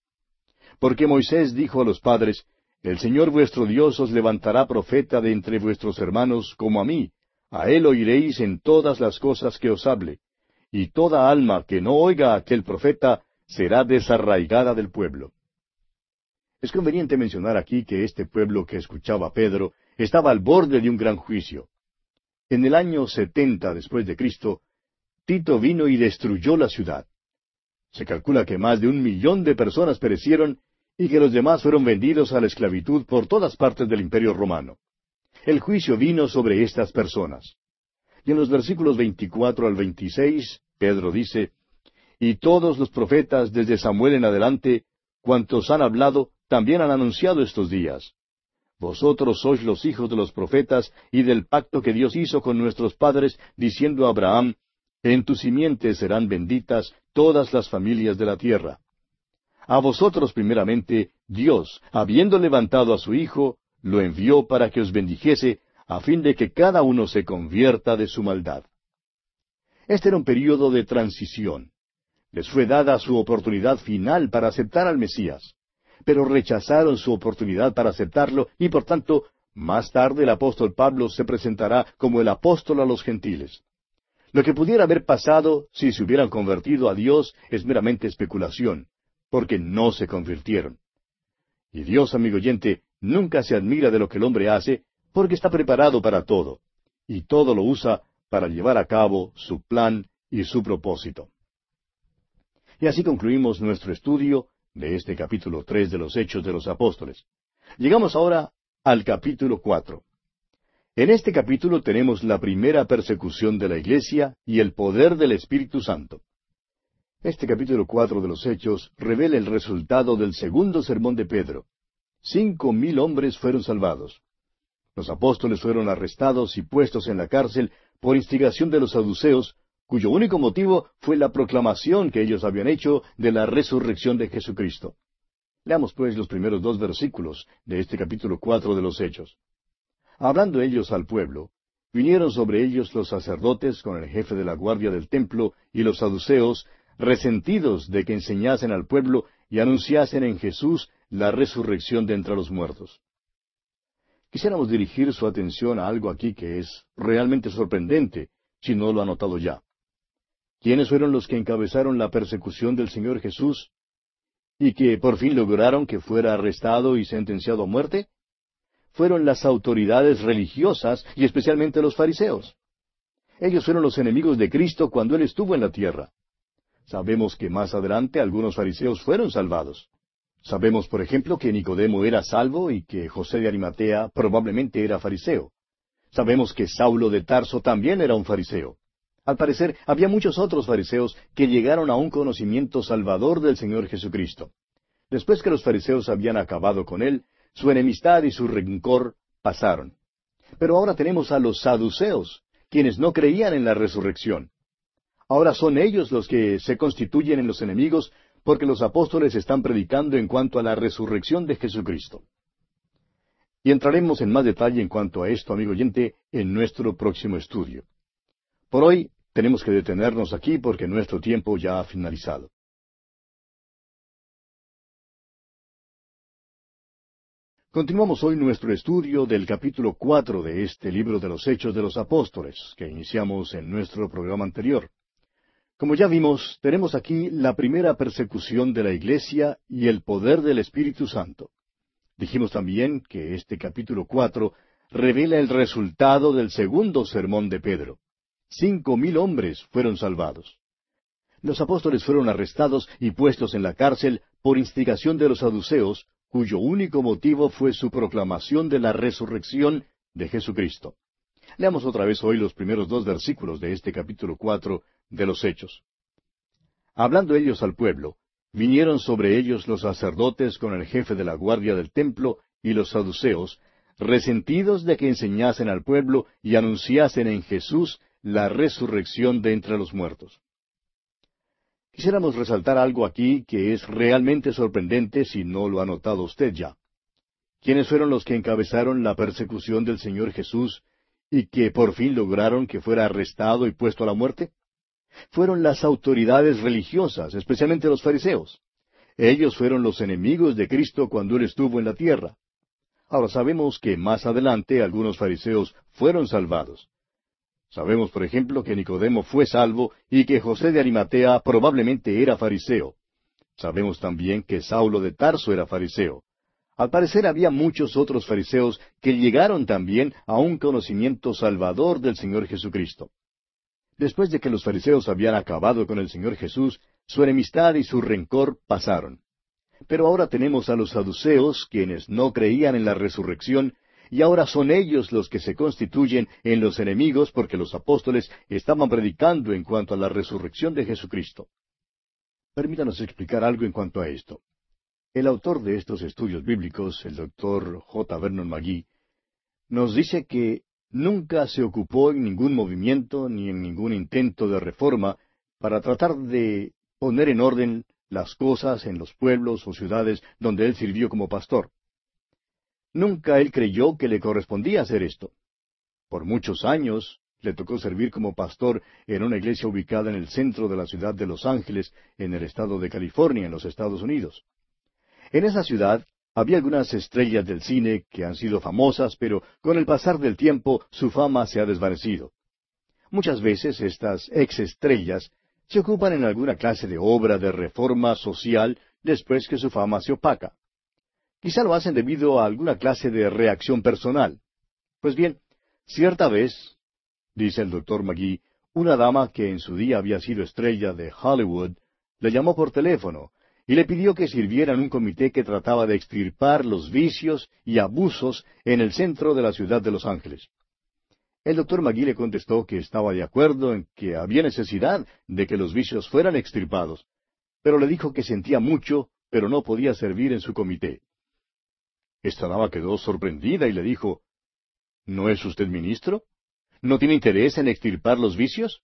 Porque Moisés dijo a los padres, El Señor vuestro Dios os levantará profeta de entre vuestros hermanos como a mí, a él oiréis en todas las cosas que os hable, y toda alma que no oiga a aquel profeta será desarraigada del pueblo. Es conveniente mencionar aquí que este pueblo que escuchaba a Pedro estaba al borde de un gran juicio. En el año setenta después de Cristo, Tito vino y destruyó la ciudad. Se calcula que más de un millón de personas perecieron y que los demás fueron vendidos a la esclavitud por todas partes del imperio romano. El juicio vino sobre estas personas. Y en los versículos 24 al 26, Pedro dice, Y todos los profetas desde Samuel en adelante, cuantos han hablado, también han anunciado estos días. Vosotros sois los hijos de los profetas y del pacto que Dios hizo con nuestros padres, diciendo a Abraham, En tu simiente serán benditas todas las familias de la tierra. A vosotros primeramente, Dios, habiendo levantado a su Hijo, lo envió para que os bendijese, a fin de que cada uno se convierta de su maldad. Este era un período de transición. Les fue dada su oportunidad final para aceptar al Mesías, pero rechazaron su oportunidad para aceptarlo y por tanto, más tarde el apóstol Pablo se presentará como el apóstol a los gentiles. Lo que pudiera haber pasado si se hubieran convertido a Dios es meramente especulación, porque no se convirtieron. Y Dios, amigo oyente, nunca se admira de lo que el hombre hace, porque está preparado para todo, y todo lo usa para llevar a cabo su plan y su propósito. Y así concluimos nuestro estudio de este capítulo tres de los Hechos de los Apóstoles. Llegamos ahora al capítulo cuatro. En este capítulo tenemos la primera persecución de la Iglesia y el poder del Espíritu Santo. Este capítulo cuatro de los Hechos revela el resultado del segundo sermón de Pedro. Cinco mil hombres fueron salvados. Los apóstoles fueron arrestados y puestos en la cárcel por instigación de los saduceos, cuyo único motivo fue la proclamación que ellos habían hecho de la resurrección de Jesucristo. Leamos pues los primeros dos versículos de este capítulo cuatro de los Hechos. Hablando ellos al pueblo, vinieron sobre ellos los sacerdotes con el jefe de la guardia del templo y los saduceos, resentidos de que enseñasen al pueblo y anunciasen en Jesús la resurrección de entre los muertos. Quisiéramos dirigir su atención a algo aquí que es realmente sorprendente, si no lo ha notado ya. ¿Quiénes fueron los que encabezaron la persecución del Señor Jesús y que por fin lograron que fuera arrestado y sentenciado a muerte? Fueron las autoridades religiosas y especialmente los fariseos. Ellos fueron los enemigos de Cristo cuando Él estuvo en la tierra. Sabemos que más adelante algunos fariseos fueron salvados. Sabemos, por ejemplo, que Nicodemo era salvo y que José de Arimatea probablemente era fariseo. Sabemos que Saulo de Tarso también era un fariseo. Al parecer, había muchos otros fariseos que llegaron a un conocimiento salvador del Señor Jesucristo. Después que los fariseos habían acabado con él, su enemistad y su rencor pasaron. Pero ahora tenemos a los saduceos, quienes no creían en la resurrección. Ahora son ellos los que se constituyen en los enemigos porque los apóstoles están predicando en cuanto a la resurrección de Jesucristo. Y entraremos en más detalle en cuanto a esto, amigo oyente, en nuestro próximo estudio. Por hoy tenemos que detenernos aquí porque nuestro tiempo ya ha finalizado. Continuamos hoy nuestro estudio del capítulo cuatro de este libro de los Hechos de los Apóstoles, que iniciamos en nuestro programa anterior. Como ya vimos, tenemos aquí la primera persecución de la Iglesia y el poder del Espíritu Santo. Dijimos también que este capítulo cuatro revela el resultado del segundo sermón de Pedro. Cinco mil hombres fueron salvados. Los apóstoles fueron arrestados y puestos en la cárcel por instigación de los saduceos, cuyo único motivo fue su proclamación de la resurrección de Jesucristo. Leamos otra vez hoy los primeros dos versículos de este capítulo cuatro de los Hechos. Hablando ellos al pueblo, vinieron sobre ellos los sacerdotes con el jefe de la guardia del templo y los saduceos, resentidos de que enseñasen al pueblo y anunciasen en Jesús la resurrección de entre los muertos. Quisiéramos resaltar algo aquí que es realmente sorprendente si no lo ha notado usted ya. ¿Quiénes fueron los que encabezaron la persecución del Señor Jesús y que por fin lograron que fuera arrestado y puesto a la muerte? fueron las autoridades religiosas, especialmente los fariseos. Ellos fueron los enemigos de Cristo cuando Él estuvo en la tierra. Ahora sabemos que más adelante algunos fariseos fueron salvados. Sabemos, por ejemplo, que Nicodemo fue salvo y que José de Arimatea probablemente era fariseo. Sabemos también que Saulo de Tarso era fariseo. Al parecer había muchos otros fariseos que llegaron también a un conocimiento salvador del Señor Jesucristo. Después de que los fariseos habían acabado con el Señor Jesús, su enemistad y su rencor pasaron. Pero ahora tenemos a los saduceos, quienes no creían en la resurrección, y ahora son ellos los que se constituyen en los enemigos porque los apóstoles estaban predicando en cuanto a la resurrección de Jesucristo. Permítanos explicar algo en cuanto a esto. El autor de estos estudios bíblicos, el doctor J. Vernon McGee, nos dice que nunca se ocupó en ningún movimiento ni en ningún intento de reforma para tratar de poner en orden las cosas en los pueblos o ciudades donde él sirvió como pastor. Nunca él creyó que le correspondía hacer esto. Por muchos años le tocó servir como pastor en una iglesia ubicada en el centro de la ciudad de Los Ángeles, en el estado de California, en los Estados Unidos. En esa ciudad había algunas estrellas del cine que han sido famosas, pero con el pasar del tiempo su fama se ha desvanecido. Muchas veces estas ex estrellas se ocupan en alguna clase de obra de reforma social después que su fama se opaca. Quizá lo hacen debido a alguna clase de reacción personal. Pues bien, cierta vez, dice el doctor McGee, una dama que en su día había sido estrella de Hollywood, le llamó por teléfono y le pidió que sirviera en un comité que trataba de extirpar los vicios y abusos en el centro de la ciudad de Los Ángeles. El doctor Magui le contestó que estaba de acuerdo en que había necesidad de que los vicios fueran extirpados, pero le dijo que sentía mucho, pero no podía servir en su comité. Esta dama quedó sorprendida y le dijo, ¿No es usted ministro? ¿No tiene interés en extirpar los vicios?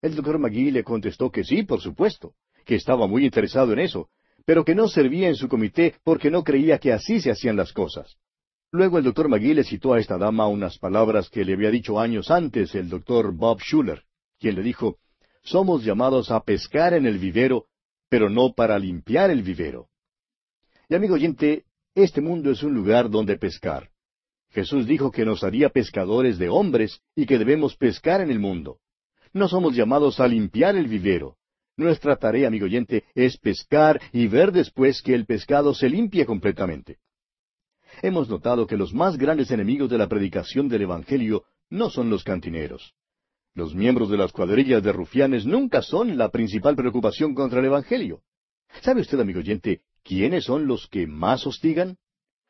El doctor Magui le contestó que sí, por supuesto, que estaba muy interesado en eso, pero que no servía en su comité porque no creía que así se hacían las cosas. Luego el doctor McGee le citó a esta dama unas palabras que le había dicho años antes el doctor Bob Schuller, quien le dijo, Somos llamados a pescar en el vivero, pero no para limpiar el vivero. Y amigo oyente, este mundo es un lugar donde pescar. Jesús dijo que nos haría pescadores de hombres y que debemos pescar en el mundo. No somos llamados a limpiar el vivero. Nuestra tarea, amigo oyente, es pescar y ver después que el pescado se limpie completamente hemos notado que los más grandes enemigos de la predicación del Evangelio no son los cantineros. Los miembros de las cuadrillas de rufianes nunca son la principal preocupación contra el Evangelio. ¿Sabe usted, amigo oyente, quiénes son los que más hostigan?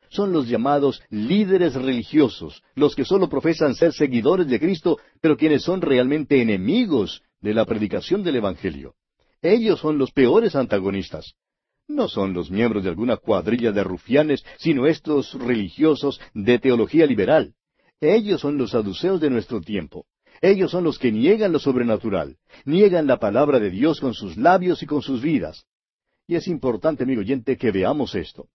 Son los llamados líderes religiosos, los que solo profesan ser seguidores de Cristo, pero quienes son realmente enemigos de la predicación del Evangelio. Ellos son los peores antagonistas. No son los miembros de alguna cuadrilla de rufianes, sino estos religiosos de teología liberal. Ellos son los saduceos de nuestro tiempo. Ellos son los que niegan lo sobrenatural, niegan la palabra de Dios con sus labios y con sus vidas. Y es importante, amigo oyente, que veamos esto.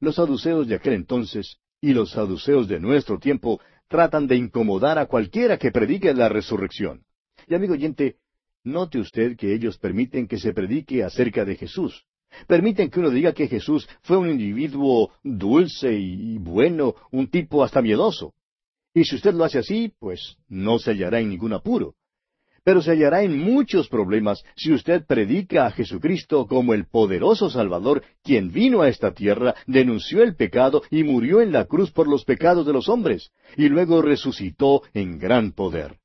Los saduceos de aquel entonces y los saduceos de nuestro tiempo tratan de incomodar a cualquiera que predique la resurrección. Y amigo oyente, note usted que ellos permiten que se predique acerca de Jesús, Permiten que uno diga que Jesús fue un individuo dulce y bueno, un tipo hasta miedoso. Y si usted lo hace así, pues no se hallará en ningún apuro. Pero se hallará en muchos problemas si usted predica a Jesucristo como el poderoso Salvador, quien vino a esta tierra, denunció el pecado y murió en la cruz por los pecados de los hombres, y luego resucitó en gran poder.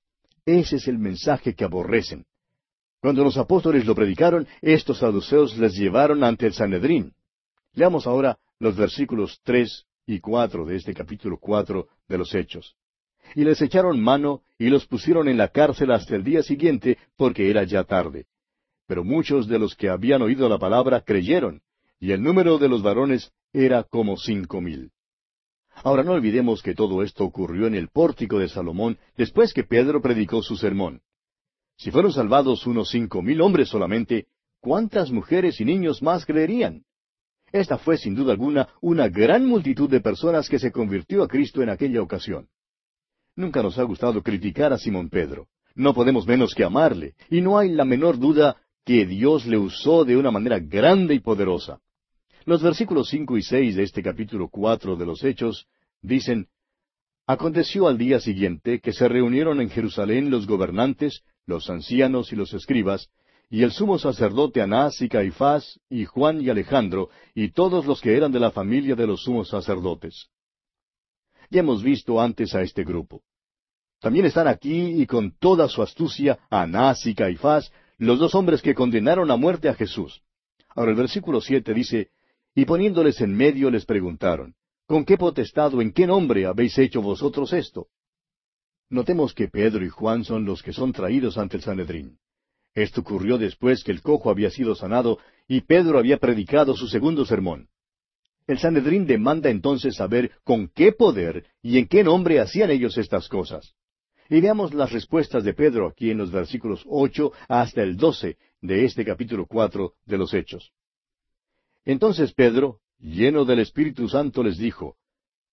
Ese es el mensaje que aborrecen. Cuando los apóstoles lo predicaron, estos saduceos les llevaron ante el Sanedrín. Leamos ahora los versículos tres y cuatro de este capítulo cuatro de los Hechos. Y les echaron mano y los pusieron en la cárcel hasta el día siguiente, porque era ya tarde. Pero muchos de los que habían oído la palabra creyeron, y el número de los varones era como cinco mil. Ahora no olvidemos que todo esto ocurrió en el pórtico de Salomón después que Pedro predicó su sermón. Si fueron salvados unos cinco mil hombres solamente, ¿cuántas mujeres y niños más creerían? Esta fue sin duda alguna una gran multitud de personas que se convirtió a Cristo en aquella ocasión. Nunca nos ha gustado criticar a Simón Pedro. No podemos menos que amarle, y no hay la menor duda que Dios le usó de una manera grande y poderosa. Los versículos cinco y seis de este capítulo cuatro de los Hechos dicen Aconteció al día siguiente que se reunieron en Jerusalén los gobernantes, los ancianos y los escribas, y el sumo sacerdote Anás y Caifás, y Juan y Alejandro, y todos los que eran de la familia de los sumos sacerdotes. Ya hemos visto antes a este grupo. También están aquí y con toda su astucia Anás y Caifás, los dos hombres que condenaron a muerte a Jesús. Ahora el versículo siete dice, y poniéndoles en medio les preguntaron, ¿con qué potestad o en qué nombre habéis hecho vosotros esto? Notemos que Pedro y Juan son los que son traídos ante el Sanedrín. Esto ocurrió después que el cojo había sido sanado y Pedro había predicado su segundo sermón. El Sanedrín demanda entonces saber con qué poder y en qué nombre hacían ellos estas cosas. Y veamos las respuestas de Pedro aquí en los versículos ocho hasta el doce de este capítulo cuatro de los Hechos. Entonces Pedro, lleno del Espíritu Santo, les dijo,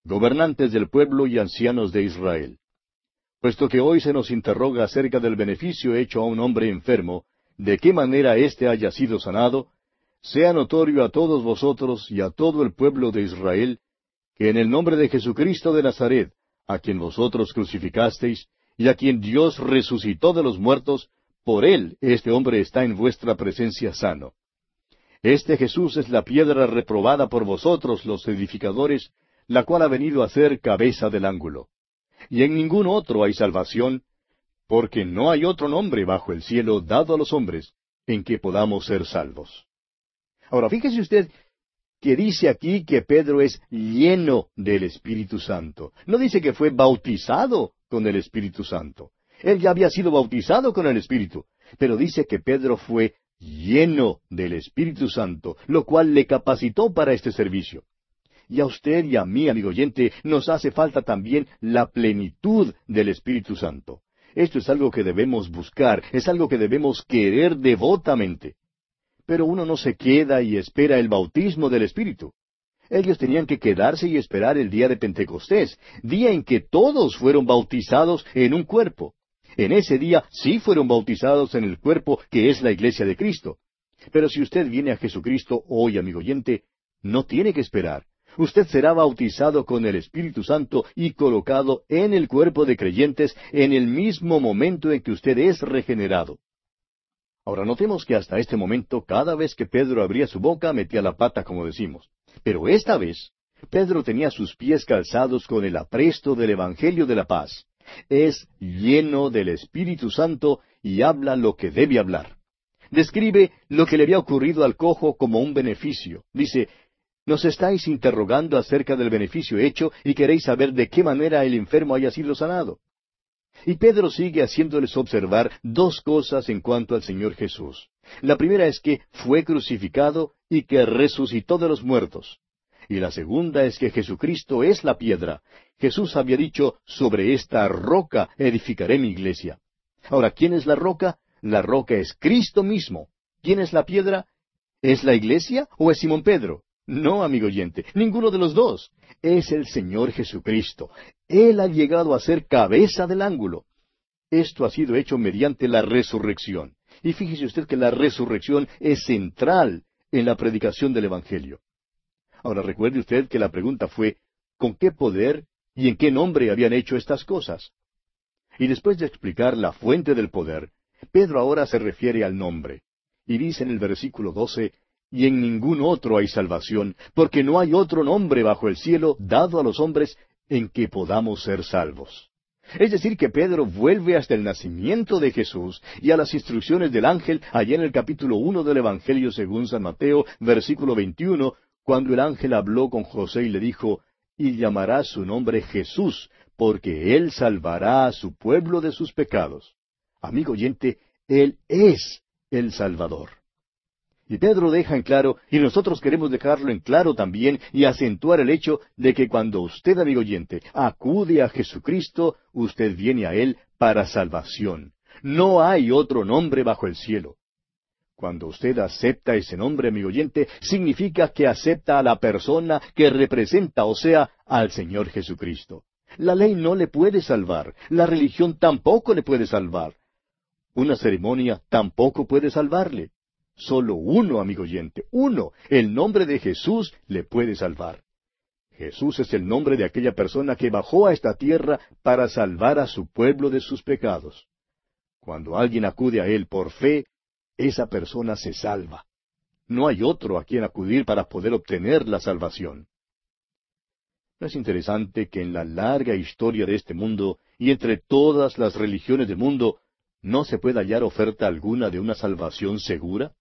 Gobernantes del pueblo y ancianos de Israel, puesto que hoy se nos interroga acerca del beneficio hecho a un hombre enfermo, de qué manera éste haya sido sanado, sea notorio a todos vosotros y a todo el pueblo de Israel, que en el nombre de Jesucristo de Nazaret, a quien vosotros crucificasteis, y a quien Dios resucitó de los muertos, por él este hombre está en vuestra presencia sano. Este Jesús es la piedra reprobada por vosotros los edificadores, la cual ha venido a ser cabeza del ángulo. Y en ningún otro hay salvación, porque no hay otro nombre bajo el cielo dado a los hombres en que podamos ser salvos. Ahora, fíjese usted que dice aquí que Pedro es lleno del Espíritu Santo. No dice que fue bautizado con el Espíritu Santo. Él ya había sido bautizado con el Espíritu, pero dice que Pedro fue lleno del Espíritu Santo, lo cual le capacitó para este servicio. Y a usted y a mí, amigo oyente, nos hace falta también la plenitud del Espíritu Santo. Esto es algo que debemos buscar, es algo que debemos querer devotamente. Pero uno no se queda y espera el bautismo del Espíritu. Ellos tenían que quedarse y esperar el día de Pentecostés, día en que todos fueron bautizados en un cuerpo. En ese día sí fueron bautizados en el cuerpo que es la iglesia de Cristo. Pero si usted viene a Jesucristo hoy, amigo oyente, no tiene que esperar. Usted será bautizado con el Espíritu Santo y colocado en el cuerpo de creyentes en el mismo momento en que usted es regenerado. Ahora notemos que hasta este momento cada vez que Pedro abría su boca metía la pata, como decimos. Pero esta vez, Pedro tenía sus pies calzados con el apresto del Evangelio de la paz. Es lleno del Espíritu Santo y habla lo que debe hablar. Describe lo que le había ocurrido al cojo como un beneficio. Dice, nos estáis interrogando acerca del beneficio hecho y queréis saber de qué manera el enfermo haya sido sanado. Y Pedro sigue haciéndoles observar dos cosas en cuanto al Señor Jesús. La primera es que fue crucificado y que resucitó de los muertos. Y la segunda es que Jesucristo es la piedra. Jesús había dicho, sobre esta roca edificaré mi iglesia. Ahora, ¿quién es la roca? La roca es Cristo mismo. ¿Quién es la piedra? ¿Es la iglesia o es Simón Pedro? No, amigo oyente, ninguno de los dos. Es el Señor Jesucristo. Él ha llegado a ser cabeza del ángulo. Esto ha sido hecho mediante la resurrección. Y fíjese usted que la resurrección es central en la predicación del Evangelio. Ahora recuerde usted que la pregunta fue, ¿con qué poder y en qué nombre habían hecho estas cosas? Y después de explicar la fuente del poder, Pedro ahora se refiere al nombre. Y dice en el versículo doce, y en ningún otro hay salvación, porque no hay otro nombre bajo el cielo dado a los hombres en que podamos ser salvos. Es decir, que Pedro vuelve hasta el nacimiento de Jesús y a las instrucciones del ángel allá en el capítulo uno del Evangelio según San Mateo, versículo veintiuno, cuando el ángel habló con José y le dijo, y llamará su nombre Jesús, porque él salvará a su pueblo de sus pecados. Amigo oyente, él es el Salvador. Y Pedro deja en claro, y nosotros queremos dejarlo en claro también, y acentuar el hecho de que cuando usted, amigo oyente, acude a Jesucristo, usted viene a Él para salvación. No hay otro nombre bajo el cielo. Cuando usted acepta ese nombre, amigo oyente, significa que acepta a la persona que representa, o sea, al Señor Jesucristo. La ley no le puede salvar, la religión tampoco le puede salvar. Una ceremonia tampoco puede salvarle. Solo uno, amigo oyente, uno, el nombre de Jesús le puede salvar. Jesús es el nombre de aquella persona que bajó a esta tierra para salvar a su pueblo de sus pecados. Cuando alguien acude a Él por fe, esa persona se salva. No hay otro a quien acudir para poder obtener la salvación. ¿No es interesante que en la larga historia de este mundo y entre todas las religiones del mundo no se pueda hallar oferta alguna de una salvación segura?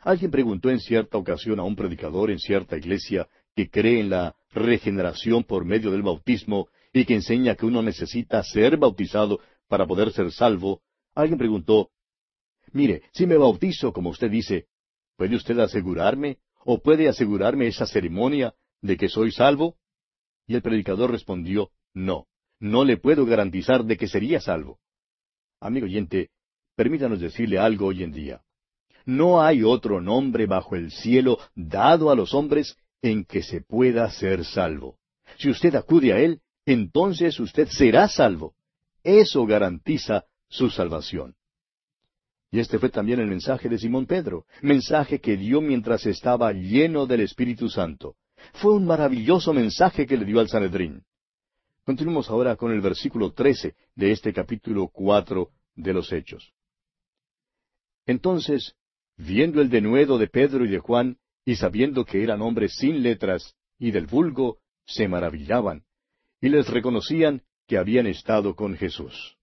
Alguien preguntó en cierta ocasión a un predicador en cierta iglesia que cree en la regeneración por medio del bautismo y que enseña que uno necesita ser bautizado para poder ser salvo, alguien preguntó, Mire, si me bautizo como usted dice, ¿puede usted asegurarme o puede asegurarme esa ceremonia de que soy salvo? Y el predicador respondió, no, no le puedo garantizar de que sería salvo. Amigo oyente, permítanos decirle algo hoy en día. No hay otro nombre bajo el cielo dado a los hombres en que se pueda ser salvo. Si usted acude a Él, entonces usted será salvo. Eso garantiza su salvación. Y este fue también el mensaje de Simón Pedro, mensaje que dio mientras estaba lleno del Espíritu Santo. Fue un maravilloso mensaje que le dio al Sanedrín. Continuemos ahora con el versículo trece de este capítulo cuatro de los Hechos. Entonces, viendo el denuedo de Pedro y de Juan, y sabiendo que eran hombres sin letras y del vulgo, se maravillaban, y les reconocían que habían estado con Jesús.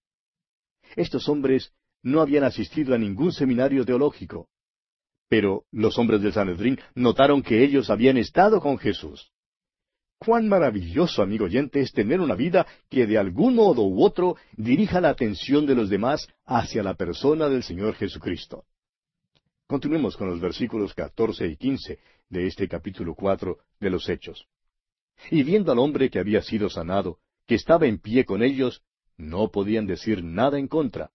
Estos hombres no habían asistido a ningún seminario teológico. Pero los hombres del Sanedrín notaron que ellos habían estado con Jesús. Cuán maravilloso, amigo oyente, es tener una vida que de algún modo u otro dirija la atención de los demás hacia la persona del Señor Jesucristo. Continuemos con los versículos catorce y quince de este capítulo cuatro de los Hechos. Y viendo al hombre que había sido sanado, que estaba en pie con ellos, no podían decir nada en contra,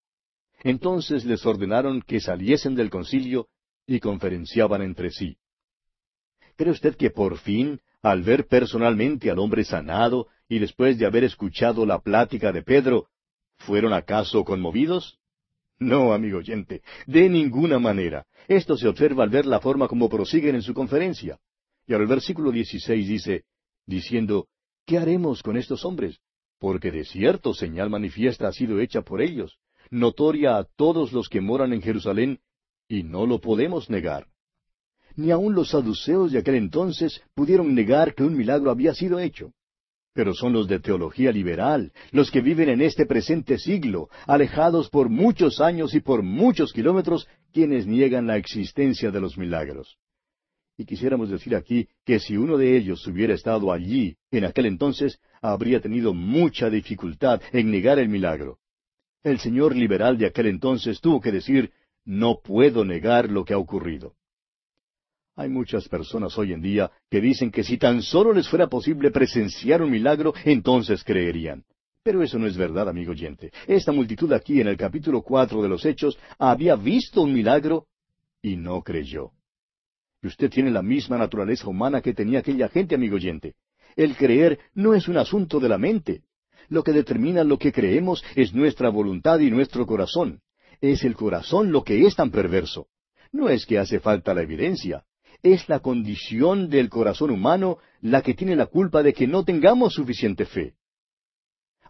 entonces les ordenaron que saliesen del concilio y conferenciaban entre sí. ¿Cree usted que por fin, al ver personalmente al hombre sanado y después de haber escuchado la plática de Pedro, fueron acaso conmovidos? No, amigo oyente, de ninguna manera. Esto se observa al ver la forma como prosiguen en su conferencia. Y ahora el versículo 16 dice, diciendo, ¿qué haremos con estos hombres? Porque de cierto señal manifiesta ha sido hecha por ellos, notoria a todos los que moran en Jerusalén, y no lo podemos negar. Ni aun los saduceos de aquel entonces pudieron negar que un milagro había sido hecho. Pero son los de teología liberal, los que viven en este presente siglo, alejados por muchos años y por muchos kilómetros, quienes niegan la existencia de los milagros. Y quisiéramos decir aquí que si uno de ellos hubiera estado allí en aquel entonces, habría tenido mucha dificultad en negar el milagro. El señor liberal de aquel entonces tuvo que decir, no puedo negar lo que ha ocurrido. Hay muchas personas hoy en día que dicen que si tan solo les fuera posible presenciar un milagro, entonces creerían. Pero eso no es verdad, amigo oyente. Esta multitud aquí en el capítulo cuatro de los Hechos había visto un milagro y no creyó. Y usted tiene la misma naturaleza humana que tenía aquella gente, amigo oyente. El creer no es un asunto de la mente, lo que determina lo que creemos es nuestra voluntad y nuestro corazón. Es el corazón lo que es tan perverso. No es que hace falta la evidencia. Es la condición del corazón humano la que tiene la culpa de que no tengamos suficiente fe.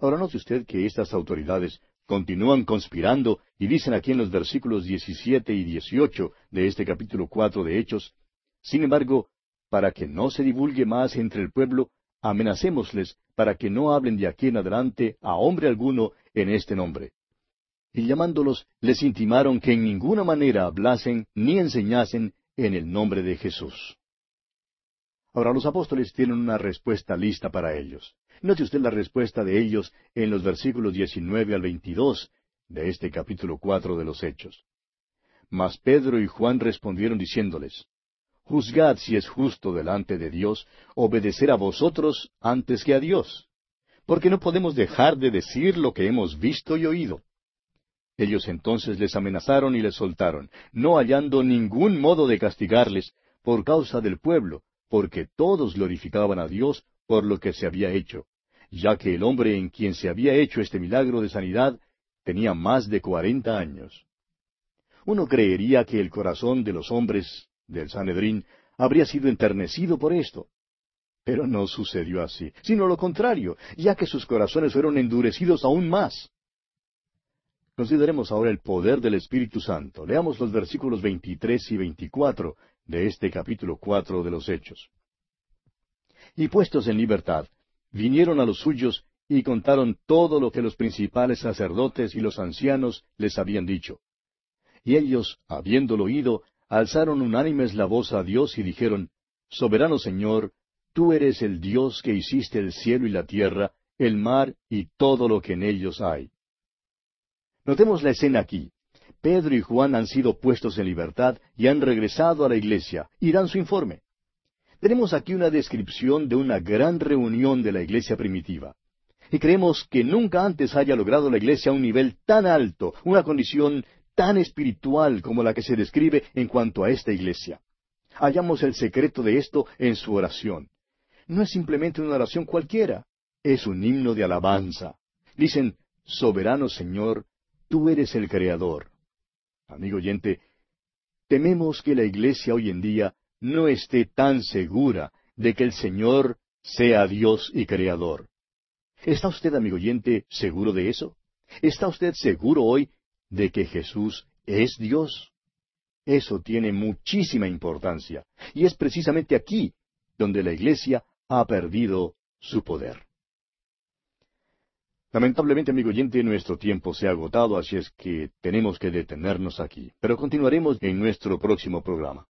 Ahora note usted que estas autoridades continúan conspirando y dicen aquí en los versículos 17 y 18 de este capítulo 4 de Hechos, sin embargo, para que no se divulgue más entre el pueblo, amenacémosles para que no hablen de aquí en adelante a hombre alguno en este nombre. Y llamándolos, les intimaron que en ninguna manera hablasen ni enseñasen en el nombre de Jesús. Ahora los apóstoles tienen una respuesta lista para ellos. Note usted la respuesta de ellos en los versículos 19 al 22 de este capítulo 4 de los Hechos. Mas Pedro y Juan respondieron diciéndoles, Juzgad si es justo delante de Dios obedecer a vosotros antes que a Dios, porque no podemos dejar de decir lo que hemos visto y oído. Ellos entonces les amenazaron y les soltaron, no hallando ningún modo de castigarles por causa del pueblo, porque todos glorificaban a Dios por lo que se había hecho, ya que el hombre en quien se había hecho este milagro de sanidad tenía más de cuarenta años. Uno creería que el corazón de los hombres del Sanedrín habría sido enternecido por esto. Pero no sucedió así, sino lo contrario, ya que sus corazones fueron endurecidos aún más. Consideremos ahora el poder del Espíritu Santo. Leamos los versículos 23 y 24 de este capítulo 4 de los Hechos. Y puestos en libertad, vinieron a los suyos y contaron todo lo que los principales sacerdotes y los ancianos les habían dicho. Y ellos, habiéndolo oído, alzaron unánimes la voz a Dios y dijeron, Soberano Señor, tú eres el Dios que hiciste el cielo y la tierra, el mar y todo lo que en ellos hay. Notemos la escena aquí. Pedro y Juan han sido puestos en libertad y han regresado a la iglesia y dan su informe. Tenemos aquí una descripción de una gran reunión de la iglesia primitiva. Y creemos que nunca antes haya logrado la iglesia un nivel tan alto, una condición tan espiritual como la que se describe en cuanto a esta iglesia. Hallamos el secreto de esto en su oración. No es simplemente una oración cualquiera, es un himno de alabanza. Dicen, Soberano Señor, tú eres el Creador. Amigo oyente, tememos que la iglesia hoy en día no esté tan segura de que el Señor sea Dios y Creador. ¿Está usted, amigo oyente, seguro de eso? ¿Está usted seguro hoy de que Jesús es Dios? Eso tiene muchísima importancia, y es precisamente aquí donde la Iglesia ha perdido su poder. Lamentablemente, amigo oyente, nuestro tiempo se ha agotado, así es que tenemos que detenernos aquí, pero continuaremos en nuestro próximo programa.